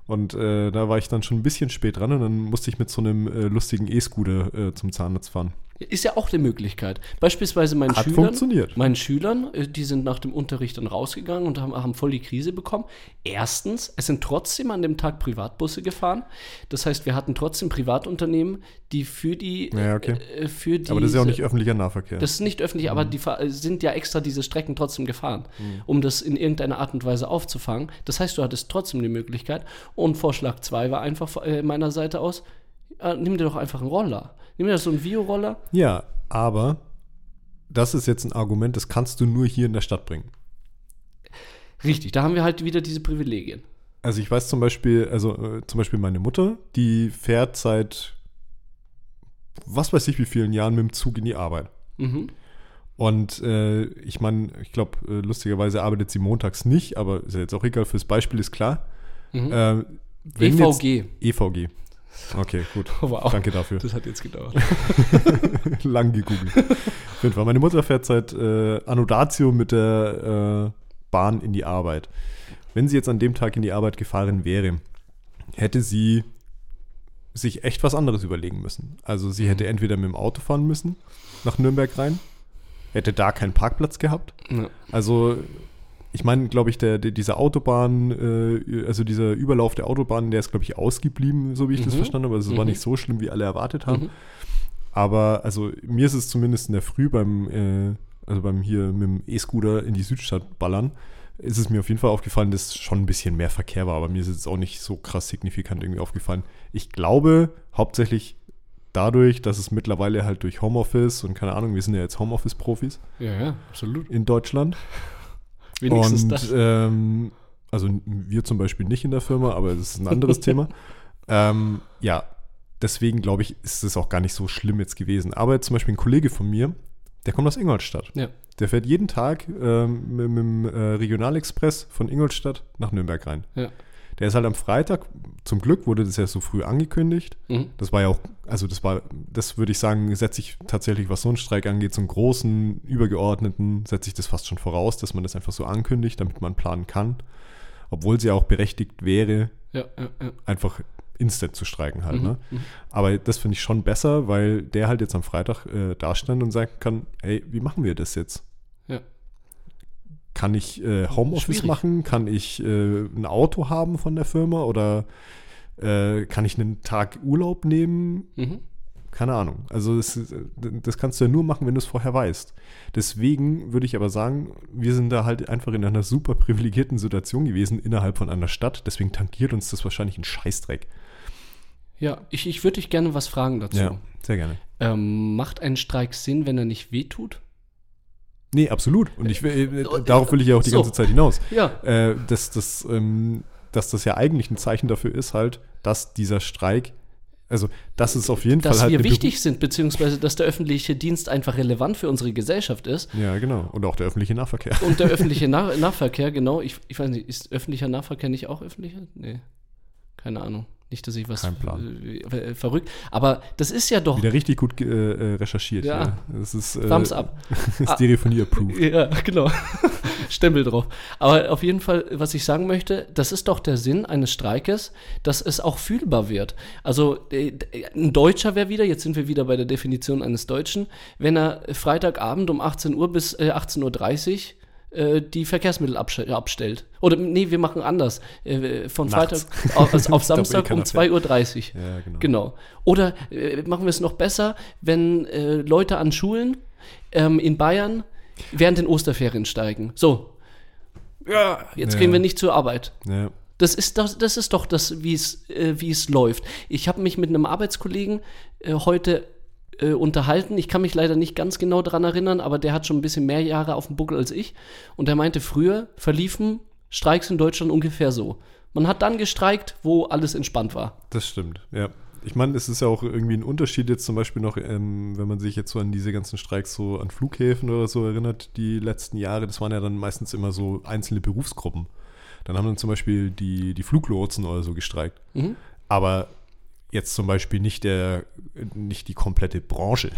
Und äh, da war ich dann schon ein bisschen spät dran und dann musste ich mit so einem äh, lustigen E-Scooter äh, zum Zahnarzt fahren. Ist ja auch eine Möglichkeit. Beispielsweise meinen Hat Schülern. funktioniert. Meinen Schülern, äh, die sind nach dem Unterricht dann rausgegangen und haben, haben voll die Krise bekommen. Erstens, es sind trotzdem an dem Tag Privatbusse gefahren. Das heißt, wir hatten trotzdem Privatunternehmen, die für die. Ja, okay. äh, für die Aber das ist ja auch nicht öffentlicher Nahverkehr. Das ist nicht öffentlich, aber die sind ja extra diese Strecken trotzdem gefahren, um das in irgendeiner Art und Weise aufzufangen. Das heißt, du hattest trotzdem die Möglichkeit. Und Vorschlag 2 war einfach von äh, meiner Seite aus, äh, nimm dir doch einfach einen Roller. Nimm dir so einen Vio-Roller. ja, aber das ist jetzt ein Argument, das kannst du nur hier in der Stadt bringen. Richtig, da haben wir halt wieder diese Privilegien. Also ich weiß zum Beispiel, also äh, zum Beispiel meine Mutter, die fährt seit was weiß ich wie vielen Jahren mit dem Zug in die Arbeit. Mhm. Und äh, ich meine, ich glaube, äh, lustigerweise arbeitet sie montags nicht, aber ist ja jetzt auch egal, fürs Beispiel ist klar. Mhm. Äh, wenn jetzt- EVG. Okay, gut. *laughs* Wow. Danke dafür. Das hat jetzt gedauert. *laughs* Lang gegoogelt. Auf jeden Fall. Meine Mutter fährt seit äh, Annodatio mit der äh, Bahn in die Arbeit. Wenn sie jetzt an dem Tag in die Arbeit gefahren wäre, hätte sie sich echt was anderes überlegen müssen. Also sie hätte entweder mit dem Auto fahren müssen nach Nürnberg rein, hätte da keinen Parkplatz gehabt. Ja. Also ich meine, glaube ich, der, der, dieser Autobahn, äh, also dieser Überlauf der Autobahn, der ist, glaube ich, ausgeblieben, so wie ich das Mhm. verstanden habe. Also es war Mhm. nicht so schlimm, wie alle erwartet haben. Mhm. Aber also mir ist es zumindest in der Früh beim, äh, also beim hier mit dem E-Scooter in die Südstadt ballern, ist es mir auf jeden Fall aufgefallen, dass schon ein bisschen mehr Verkehr war. Aber mir ist es auch nicht so krass signifikant irgendwie aufgefallen. Ich glaube hauptsächlich dadurch, dass es mittlerweile halt durch Homeoffice und keine Ahnung, wir sind ja jetzt Homeoffice-Profis ja, ja, absolut. in Deutschland. Wenigstens und das. Ähm, also wir zum Beispiel nicht in der Firma, aber das ist ein anderes Thema. *laughs* Ähm, ja, deswegen glaube ich, ist es auch gar nicht so schlimm jetzt gewesen. Aber zum Beispiel ein Kollege von mir, der kommt aus Ingolstadt. Ja. Der fährt jeden Tag ähm, mit, mit dem äh, Regionalexpress von Ingolstadt nach Nürnberg rein. Ja. Der ist halt am Freitag, zum Glück wurde das ja so früh angekündigt. Mhm. Das war ja auch, also das war, das würde ich sagen, setze ich tatsächlich, was so einen Streik angeht, zum großen, übergeordneten, setze ich das fast schon voraus, dass man das einfach so ankündigt, damit man planen kann. Obwohl sie ja auch berechtigt wäre, Ja, ja, ja. einfach instant zu streiken halt. Mhm. Ne? Mhm. Aber das finde ich schon besser, weil der halt jetzt am Freitag äh, da stand und sagen kann, ey, wie machen wir das jetzt? Ja. Kann ich äh, Homeoffice Schwierig. machen? Kann ich äh, ein Auto haben von der Firma? Oder äh, kann ich einen Tag Urlaub nehmen? Mhm. keine Ahnung. Also das, das kannst du ja nur machen, wenn du es vorher weißt. Deswegen würde ich aber sagen, wir sind da halt einfach in einer super privilegierten Situation gewesen innerhalb von einer Stadt. Deswegen tangiert uns das wahrscheinlich ein Scheißdreck. Ja, ich, ich würde dich gerne was fragen dazu. Ja, sehr gerne. Ähm, macht ein Streik Sinn, wenn er nicht wehtut? Nee, absolut. Und ich, will- äh, darauf will ich ja auch die So. ganze Zeit hinaus. Ja. Äh, dass, das, ähm, dass das ja eigentlich ein Zeichen dafür ist, halt, dass dieser Streik, also dass es auf jeden Dass Fall halt wir eine wichtig sind, beziehungsweise dass der öffentliche Dienst einfach relevant für unsere Gesellschaft ist. Ja, genau. Und auch der öffentliche Nahverkehr. Und der *laughs* öffentliche Nah Nahverkehr, genau. Ich, ich weiß nicht, ist öffentlicher Nahverkehr nicht auch öffentlicher? Nee. Keine Ahnung. Nicht, dass ich was Kein Plan. äh, äh, verrückt. Aber das ist ja doch. Wieder richtig gut ge- äh, recherchiert. Ja. Ja. Das ist äh, Thumbs up. *laughs* Stereophonie-approved. Ja, genau. *laughs* Stempel drauf. Aber auf jeden Fall, was ich sagen möchte, das ist doch der Sinn eines Streikes, dass es auch fühlbar wird. Also äh, ein Deutscher wäre wieder, jetzt sind wir wieder bei der Definition eines Deutschen, wenn er Freitagabend um 18 Uhr bis äh, 18.30 Uhr äh, die Verkehrsmittel abstellt. Oder nee, wir machen anders. Äh, von Nachts. Freitag auf, also auf *laughs* Samstag um keiner fährt. 2.30 Uhr. Ja, genau. Genau. Oder äh, machen wir es noch besser, wenn äh, Leute an Schulen ähm, in Bayern während den Osterferien steigen. So. Ja, jetzt Ja. gehen wir nicht zur Arbeit. Ja. Das ist, das, das ist doch das, wie es, äh, es läuft. Ich habe mich mit einem Arbeitskollegen äh, heute äh, unterhalten. Ich kann mich leider nicht ganz genau daran erinnern, aber der hat schon ein bisschen mehr Jahre auf dem Buckel als ich. Und er meinte, früher verliefen Streiks in Deutschland ungefähr so. Man hat dann gestreikt, wo alles entspannt war. Das stimmt, ja. Ich meine, es ist ja auch irgendwie ein Unterschied jetzt zum Beispiel noch, ähm, wenn man sich jetzt so an diese ganzen Streiks so an Flughäfen oder so erinnert, die letzten Jahre, das waren ja dann meistens immer so einzelne Berufsgruppen. Dann haben dann zum Beispiel die, die Fluglotsen oder so gestreikt. Mhm. Aber jetzt zum Beispiel nicht der, nicht die komplette Branche,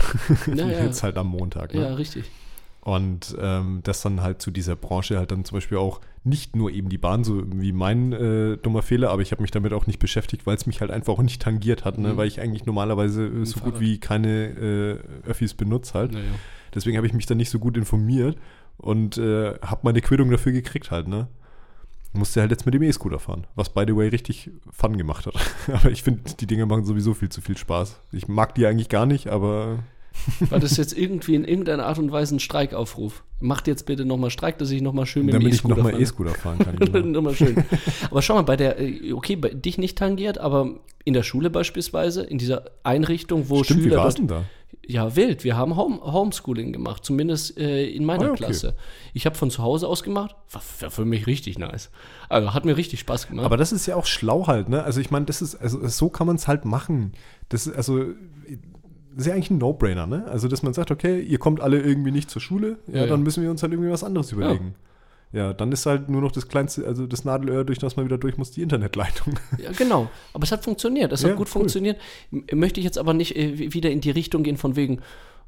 wie Ja, *laughs* ja. jetzt halt am Montag. Ne? Ja, richtig. Und ähm, dass dann halt zu dieser Branche halt dann zum Beispiel auch nicht nur eben die Bahn, so wie mein äh, dummer Fehler, aber ich habe mich damit auch nicht beschäftigt, weil es mich halt einfach auch nicht tangiert hat, ne? Mhm. weil ich eigentlich normalerweise äh, so Fahrrad. gut wie keine äh, Öffis benutze halt. Naja. Deswegen habe ich mich dann nicht so gut informiert und äh, habe meine Quittung dafür gekriegt halt, ne? Musste halt jetzt mit dem E-Scooter fahren, was by the way richtig Fun gemacht hat. *laughs* aber ich finde, die Dinger machen sowieso viel zu viel Spaß. Ich mag die eigentlich gar nicht, aber *laughs* War das jetzt irgendwie in irgendeiner Art und Weise ein Streikaufruf? Macht jetzt bitte nochmal Streik, dass ich nochmal schön mit dem damit ich E-Scooter nochmal fahre. E-Scooter fahren kann. *laughs* Genau. Nochmal schön. Aber schau mal, bei der, äh, okay, bei dich nicht tangiert, aber in der Schule beispielsweise, in dieser Einrichtung, wo Stimmt, wie Schüler. war es dort- denn da? Ja, wild. Wir haben Home Homeschooling gemacht, zumindest äh, in meiner Ah, okay. Klasse. Ich habe von zu Hause aus gemacht. War, war für mich richtig nice. Also hat mir richtig Spaß gemacht. Aber das ist ja auch schlau halt, ne? Also ich meine, das ist, also so kann man es halt machen. Das ist, also, das ist ja eigentlich ein No-Brainer, ne? Also, dass man sagt, okay, ihr kommt alle irgendwie nicht zur Schule, ja, Ja, dann ja. müssen wir uns halt irgendwie was anderes überlegen. Ja. Dann ist halt nur noch das kleinste, also das Nadelöhr, durch das man wieder durch muss, die Internetleitung. Ja, genau. Aber es hat funktioniert. Es Ja, hat gut cool. funktioniert. M möchte ich jetzt aber nicht äh, wieder in die Richtung gehen von wegen,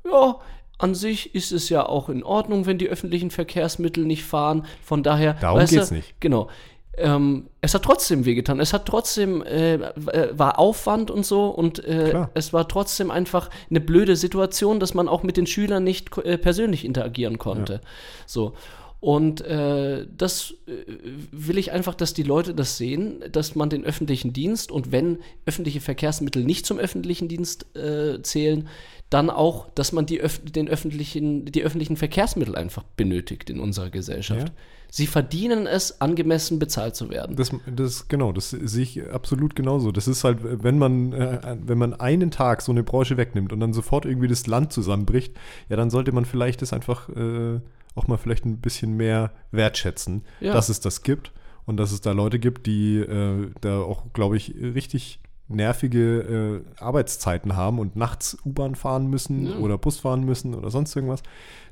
ja, an sich ist es ja auch in Ordnung, wenn die öffentlichen Verkehrsmittel nicht fahren. Von daher. Darum weißt du, geht's nicht. Genau. Ähm, es hat trotzdem wehgetan. Es hat trotzdem, äh, äh, war Aufwand und so und äh, es war trotzdem einfach eine blöde Situation, dass man auch mit den Schülern nicht äh, persönlich interagieren konnte. So. Und äh, das äh, will ich einfach, dass die Leute das sehen, dass man den öffentlichen Dienst und wenn öffentliche Verkehrsmittel nicht zum öffentlichen Dienst äh, zählen, dann auch, dass man die, öff den öffentlichen, die öffentlichen Verkehrsmittel einfach benötigt in unserer Gesellschaft. Ja. Sie verdienen es, angemessen bezahlt zu werden. Das, das, genau, das sehe ich absolut genauso. Das ist halt, wenn man, äh, wenn man einen Tag so eine Branche wegnimmt und dann sofort irgendwie das Land zusammenbricht, ja, dann sollte man vielleicht das einfach äh, auch mal vielleicht ein bisschen mehr wertschätzen, Ja. dass es das gibt und dass es da Leute gibt, die äh, da auch, glaube ich, richtig nervige äh, Arbeitszeiten haben und nachts U-Bahn fahren müssen Ja. oder Bus fahren müssen oder sonst irgendwas.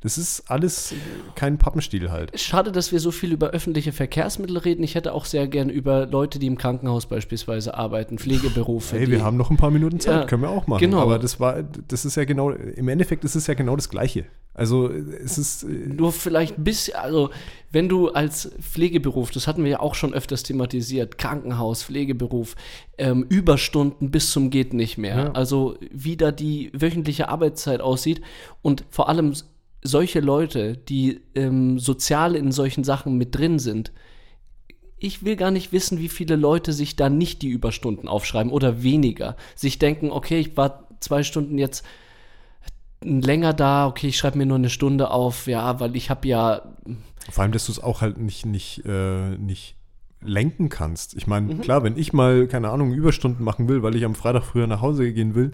Das ist alles kein Pappenstiel halt. Schade, dass wir so viel über öffentliche Verkehrsmittel reden. Ich hätte auch sehr gern über Leute, die im Krankenhaus beispielsweise arbeiten, Pflegeberufe. Hey, wir haben noch ein paar Minuten Zeit, Ja, können wir auch machen. genau. Aber das war, das ist ja genau, im Endeffekt ist es ja genau das Gleiche. Also es ist, äh, Nur vielleicht ein bisschen, also wenn du als Pflegeberuf, das hatten wir ja auch schon öfters thematisiert, Krankenhaus, Pflegeberuf, ähm, Überstunden bis zum geht nicht mehr. Ja. Also wie da die wöchentliche Arbeitszeit aussieht und vor allem solche Leute, die ähm, sozial in solchen Sachen mit drin sind. Ich will gar nicht wissen, wie viele Leute sich da nicht die Überstunden aufschreiben oder weniger. Sich denken, okay, ich war zwei Stunden jetzt länger da, okay, ich schreibe mir nur eine Stunde auf, ja, weil ich habe ja. Vor allem, dass du es auch halt nicht, nicht, äh, nicht lenken kannst. Ich meine, mhm. klar, wenn ich mal, keine Ahnung, Überstunden machen will, weil ich am Freitag früher nach Hause gehen will,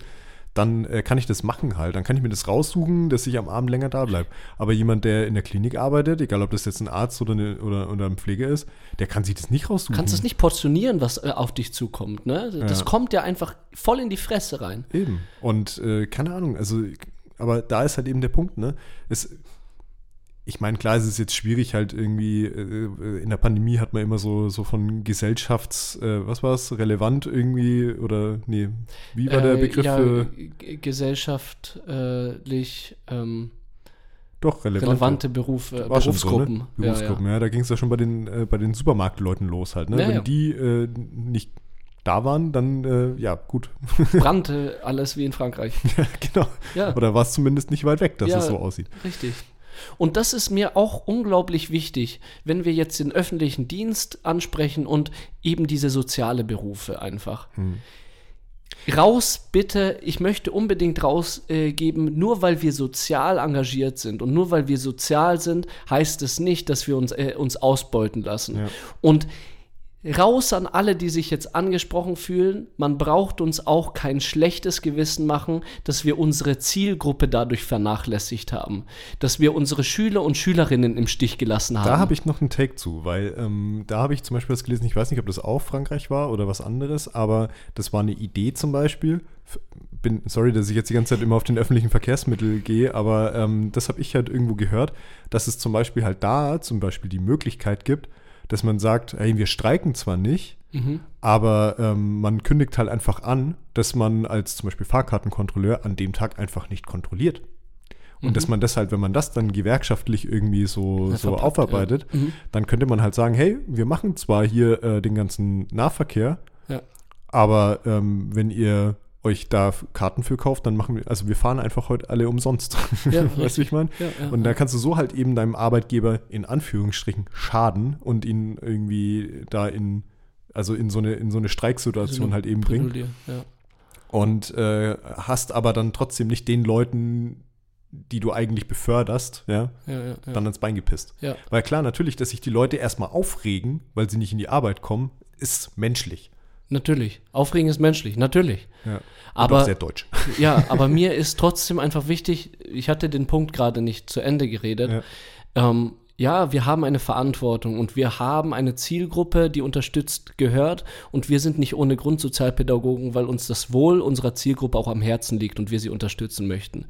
dann äh, kann ich das machen halt. Dann kann ich mir das raussuchen, dass ich am Abend länger da bleibe. Aber jemand, der in der Klinik arbeitet, egal ob das jetzt ein Arzt oder, eine, oder, oder ein Pfleger ist, der kann sich das nicht raussuchen. Kannst das nicht portionieren, was äh, auf dich zukommt. Ne? Das ja. kommt ja einfach voll in die Fresse rein. Eben. Und äh, keine Ahnung, also, aber da ist halt eben der Punkt, ne? Es, ich meine, klar, es ist jetzt schwierig, halt irgendwie, äh, in der Pandemie hat man immer so, so von Gesellschafts, äh, was war es, relevant irgendwie, oder, nee, wie war der äh, Begriff? Ja, für gesellschaftlich, ähm, doch, relevante, relevante Berufe, Berufsgruppen. So, ne? Berufsgruppen, ja, ja. ja da ging es ja schon bei den, äh, bei den Supermarktleuten los halt, ne? Ja, Wenn die äh, nicht da waren, dann, äh, ja, gut. *laughs* Brannte alles wie in Frankreich. ja, genau. Ja. Oder war es zumindest nicht weit weg, dass es so aussieht. Richtig. Und das ist mir auch unglaublich wichtig, wenn wir jetzt den öffentlichen Dienst ansprechen und eben diese soziale Berufe einfach. Hm. Raus bitte, ich möchte unbedingt rausgeben, äh, nur weil wir sozial engagiert sind und nur weil wir sozial sind, heißt es nicht, dass wir uns, äh, uns ausbeuten lassen. Ja. Und Raus an alle, die sich jetzt angesprochen fühlen. Man braucht uns auch kein schlechtes Gewissen machen, dass wir unsere Zielgruppe dadurch vernachlässigt haben. Dass wir unsere Schüler und Schülerinnen im Stich gelassen haben. Da habe ich noch einen Take zu, weil ähm, da habe ich zum Beispiel das gelesen, ich weiß nicht, ob das auch Frankreich war oder was anderes, aber das war eine Idee zum Beispiel. Bin, sorry, dass ich jetzt die ganze Zeit immer auf den öffentlichen Verkehrsmittel gehe, aber ähm, das habe ich halt irgendwo gehört, dass es zum Beispiel halt da zum Beispiel die Möglichkeit gibt, dass man sagt, hey, wir streiken zwar nicht, mhm. aber ähm, man kündigt halt einfach an, dass man als zum Beispiel Fahrkartenkontrolleur an dem Tag einfach nicht kontrolliert. Und mhm. dass man das halt, wenn man das dann gewerkschaftlich irgendwie so, so verpackt, aufarbeitet, ja. mhm. dann könnte man halt sagen, hey, wir machen zwar hier äh, den ganzen Nahverkehr, ja. aber ähm, wenn ihr euch da Karten für kauft, dann machen wir, also wir fahren einfach heute alle umsonst. Ja, *laughs* weißt du, ich meine? Ja, ja, und da kannst du so halt eben deinem Arbeitgeber in Anführungsstrichen schaden und ihn irgendwie da in, also in so eine, in so eine Streiksituation halt eben bringen. Und äh, hast aber dann trotzdem nicht den Leuten, die du eigentlich beförderst, ja, dann ans Bein gepisst. Weil klar, natürlich, dass sich die Leute erstmal aufregen, weil sie nicht in die Arbeit kommen, ist menschlich. Natürlich. Aufregen ist menschlich, natürlich. Ja. Aber sehr deutsch. *laughs* Ja, aber mir ist trotzdem einfach wichtig, ich hatte den Punkt gerade nicht zu Ende geredet. Ja. Ähm, ja, wir haben eine Verantwortung und wir haben eine Zielgruppe, die unterstützt gehört und wir sind nicht ohne Grund Sozialpädagogen, weil uns das Wohl unserer Zielgruppe auch am Herzen liegt und wir sie unterstützen möchten.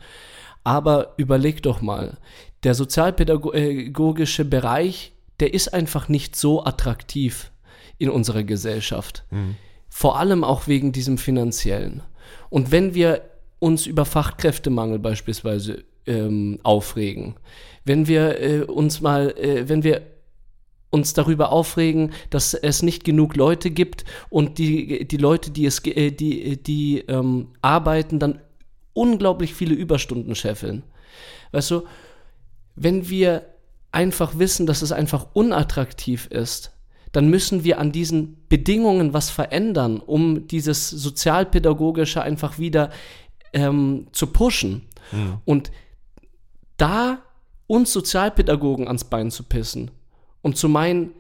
Aber überleg doch mal, der sozialpädagogische Bereich, der ist einfach nicht so attraktiv in unserer Gesellschaft. Mhm. Vor allem auch wegen diesem finanziellen. Und wenn wir uns über Fachkräftemangel beispielsweise ähm, aufregen, wenn wir äh, uns mal, äh, wenn wir uns darüber aufregen, dass es nicht genug Leute gibt und die, die Leute, die es äh, die, die ähm, arbeiten, dann unglaublich viele Überstunden scheffeln. Weißt du, wenn wir einfach wissen, dass es einfach unattraktiv ist, dann müssen wir an diesen Bedingungen was verändern, um dieses Sozialpädagogische einfach wieder ähm, zu pushen. Mhm. Und da uns Sozialpädagogen ans Bein zu pissen und zu meinen,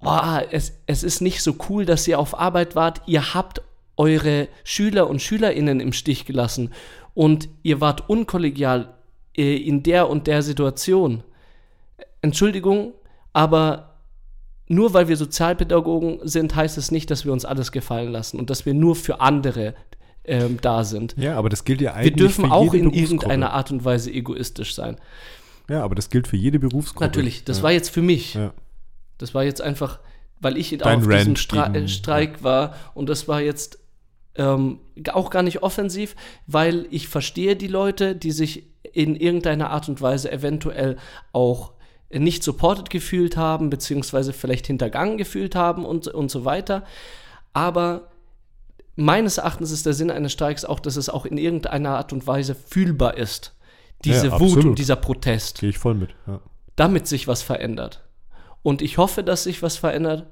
oh, es, es ist nicht so cool, dass ihr auf Arbeit wart, ihr habt eure Schüler und Schülerinnen im Stich gelassen und ihr wart unkollegial äh, in der und der Situation. Entschuldigung, aber nur weil wir Sozialpädagogen sind, heißt es nicht, dass wir uns alles gefallen lassen und dass wir nur für andere ähm, da sind. Ja, aber das gilt ja eigentlich. Wir dürfen auch in irgendeiner Art und Weise egoistisch sein. Ja, aber das gilt für jede Berufsgruppe. Natürlich, das ja. war jetzt für mich. Ja. Das war jetzt einfach, weil ich Dein auf Rant diesem Stra gegen, Streik ja. war und das war jetzt ähm, auch gar nicht offensiv, weil ich verstehe die Leute, die sich in irgendeiner Art und Weise eventuell auch nicht supported gefühlt haben, beziehungsweise vielleicht hintergangen gefühlt haben und, und so weiter. Aber meines Erachtens ist der Sinn eines Streiks auch, dass es auch in irgendeiner Art und Weise fühlbar ist. Diese ja, Wut und dieser Protest. Gehe ich voll mit. Ja. Damit sich was verändert. Und ich hoffe, dass sich was verändert.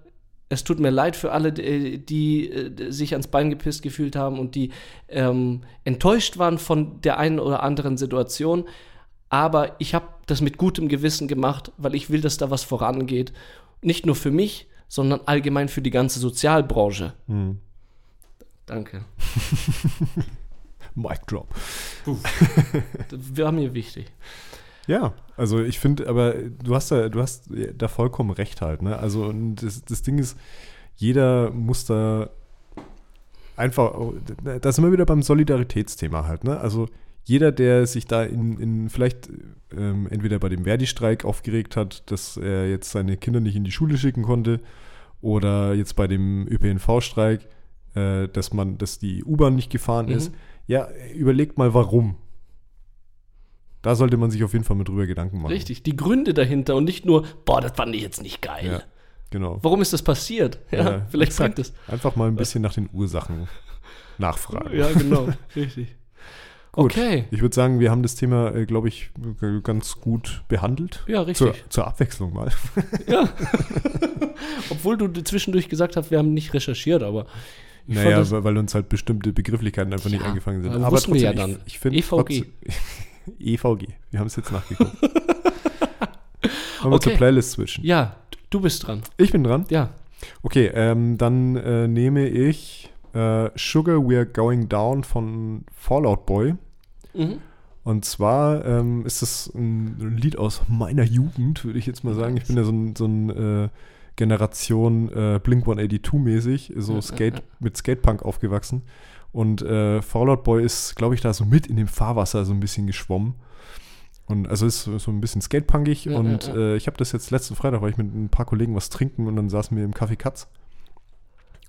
Es tut mir leid für alle, die, die äh, sich ans Bein gepisst gefühlt haben und die ähm, enttäuscht waren von der einen oder anderen Situation. Aber ich habe das mit gutem Gewissen gemacht, weil ich will, dass da was vorangeht. Nicht nur für mich, sondern allgemein für die ganze Sozialbranche. Hm. Danke. *laughs* Mic drop. Das *laughs* war mir wichtig. Ja, also ich finde, aber du hast da, du hast da vollkommen recht halt, ne? Also und das, das Ding ist, jeder muss da einfach, da sind wir wieder beim Solidaritätsthema halt, ne? Also jeder, der sich da in, in vielleicht ähm, entweder bei dem Verdi-Streik aufgeregt hat, dass er jetzt seine Kinder nicht in die Schule schicken konnte, oder jetzt bei dem ÖPNV-Streik, äh, dass man, dass die U-Bahn nicht gefahren Mhm. ist. Ja, überlegt mal, warum. Da sollte man sich auf jeden Fall mit drüber Gedanken machen. Richtig, die Gründe dahinter und nicht nur, boah, das fand ich jetzt nicht geil. Ja, genau. Warum ist das passiert? Ja, Ja, vielleicht exakt. bringt es. Einfach mal ein bisschen nach den Ursachen nachfragen. Ja, genau, richtig. Gut. Okay, Ich würde sagen, wir haben das Thema, äh, glaube ich, ganz gut behandelt. ja, Zur, richtig. zur Abwechslung mal. Ja. *laughs* Obwohl du zwischendurch gesagt hast, wir haben nicht recherchiert, aber ich naja, fand weil weil uns halt bestimmte Begrifflichkeiten einfach nicht Ja, eingefallen sind. aber Aber wussten wir trotzdem, ja ich, dann. ich finde EVG. EVG. Wir haben es jetzt nachgeguckt. *laughs* Wollen wir Okay. zur Playlist switchen? ja, du bist dran. Ich bin dran. Ja, Okay, ähm, dann äh, nehme ich äh, Sugar We're Going Down von Fallout Boy. mhm. Und zwar ähm, ist das ein Lied aus meiner Jugend, würde ich jetzt mal sagen. Ich bin ja so ein, so ein äh, Generation äh, Blink 182 mäßig, so Ja, Skate, ja, ja. mit Skatepunk aufgewachsen. Und äh, Fallout Boy ist, glaube ich, da so mit in dem Fahrwasser so ein bisschen geschwommen. Und also ist so ein bisschen skatepunkig. Ja, und ja, Äh, ich habe das jetzt letzten Freitag, war ich mit ein paar Kollegen was trinken und dann saßen wir im Café Katz.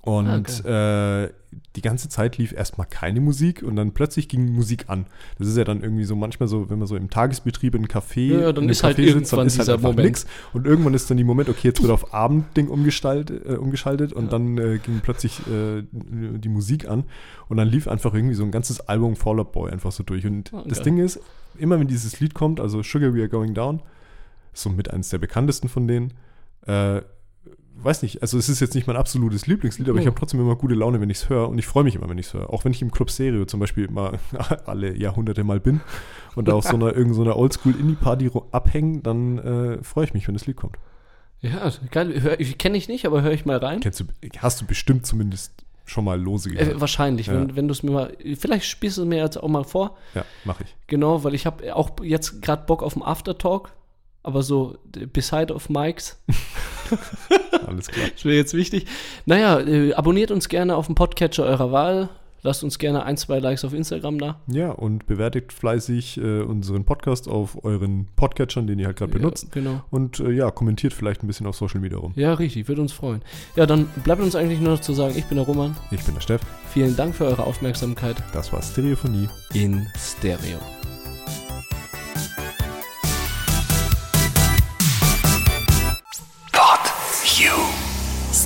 Und äh, die ganze Zeit lief erstmal keine Musik und dann plötzlich ging Musik an. Das ist ja dann irgendwie so manchmal so, wenn man so im Tagesbetrieb in einem Café, Ja, ja, dann ist halt Café irgendwann dieser einfach Moment. nix. Und irgendwann ist dann die Moment, okay, jetzt wird auf Abendding umgestaltet, äh, umgeschaltet und Ja. dann äh, ging plötzlich äh, die Musik an und dann lief einfach irgendwie so ein ganzes Album Fall Out Boy einfach so durch. Und Ah, das geil. Ding ist, immer wenn dieses Lied kommt, also Sugar We Are Going Down, ist so mit eines der bekanntesten von denen, äh, weiß nicht, also es ist jetzt nicht mein absolutes Lieblingslied, aber ich Mhm. habe trotzdem immer gute Laune, wenn ich es höre und ich freue mich immer, wenn ich es höre. Auch wenn ich im Club Stereo zum Beispiel mal *laughs* alle Jahrhunderte mal bin und da auf so einer *laughs* irgendeiner so Oldschool-Indie-Party ro- abhängen, dann äh, freue ich mich, wenn das Lied kommt. ja, geil. Ich kenne ich nicht, aber höre ich mal rein. Kennst du, hast du bestimmt zumindest schon mal lose gehört. Äh, wahrscheinlich, Ja. wenn, wenn du es mir mal, vielleicht spielst du es mir jetzt auch mal vor. ja, mache ich. Genau, weil ich habe auch jetzt gerade Bock auf den Aftertalk, aber so äh, beside of Mics. *laughs* Alles klar. *laughs* Das wäre jetzt wichtig. Naja, äh, abonniert uns gerne auf dem Podcatcher eurer Wahl. Lasst uns gerne ein, zwei Likes auf Instagram da. Ja, und bewertet fleißig äh, unseren Podcast auf euren Podcatchern, den ihr halt gerade benutzt. Ja, genau. Und äh, ja, kommentiert vielleicht ein bisschen auf Social Media rum. Ja, richtig, würde uns freuen. Ja, dann bleibt uns eigentlich nur noch zu sagen, ich bin der Roman. Ich bin der Steff. Vielen Dank für eure Aufmerksamkeit Das war Stereophonie. in Stereo.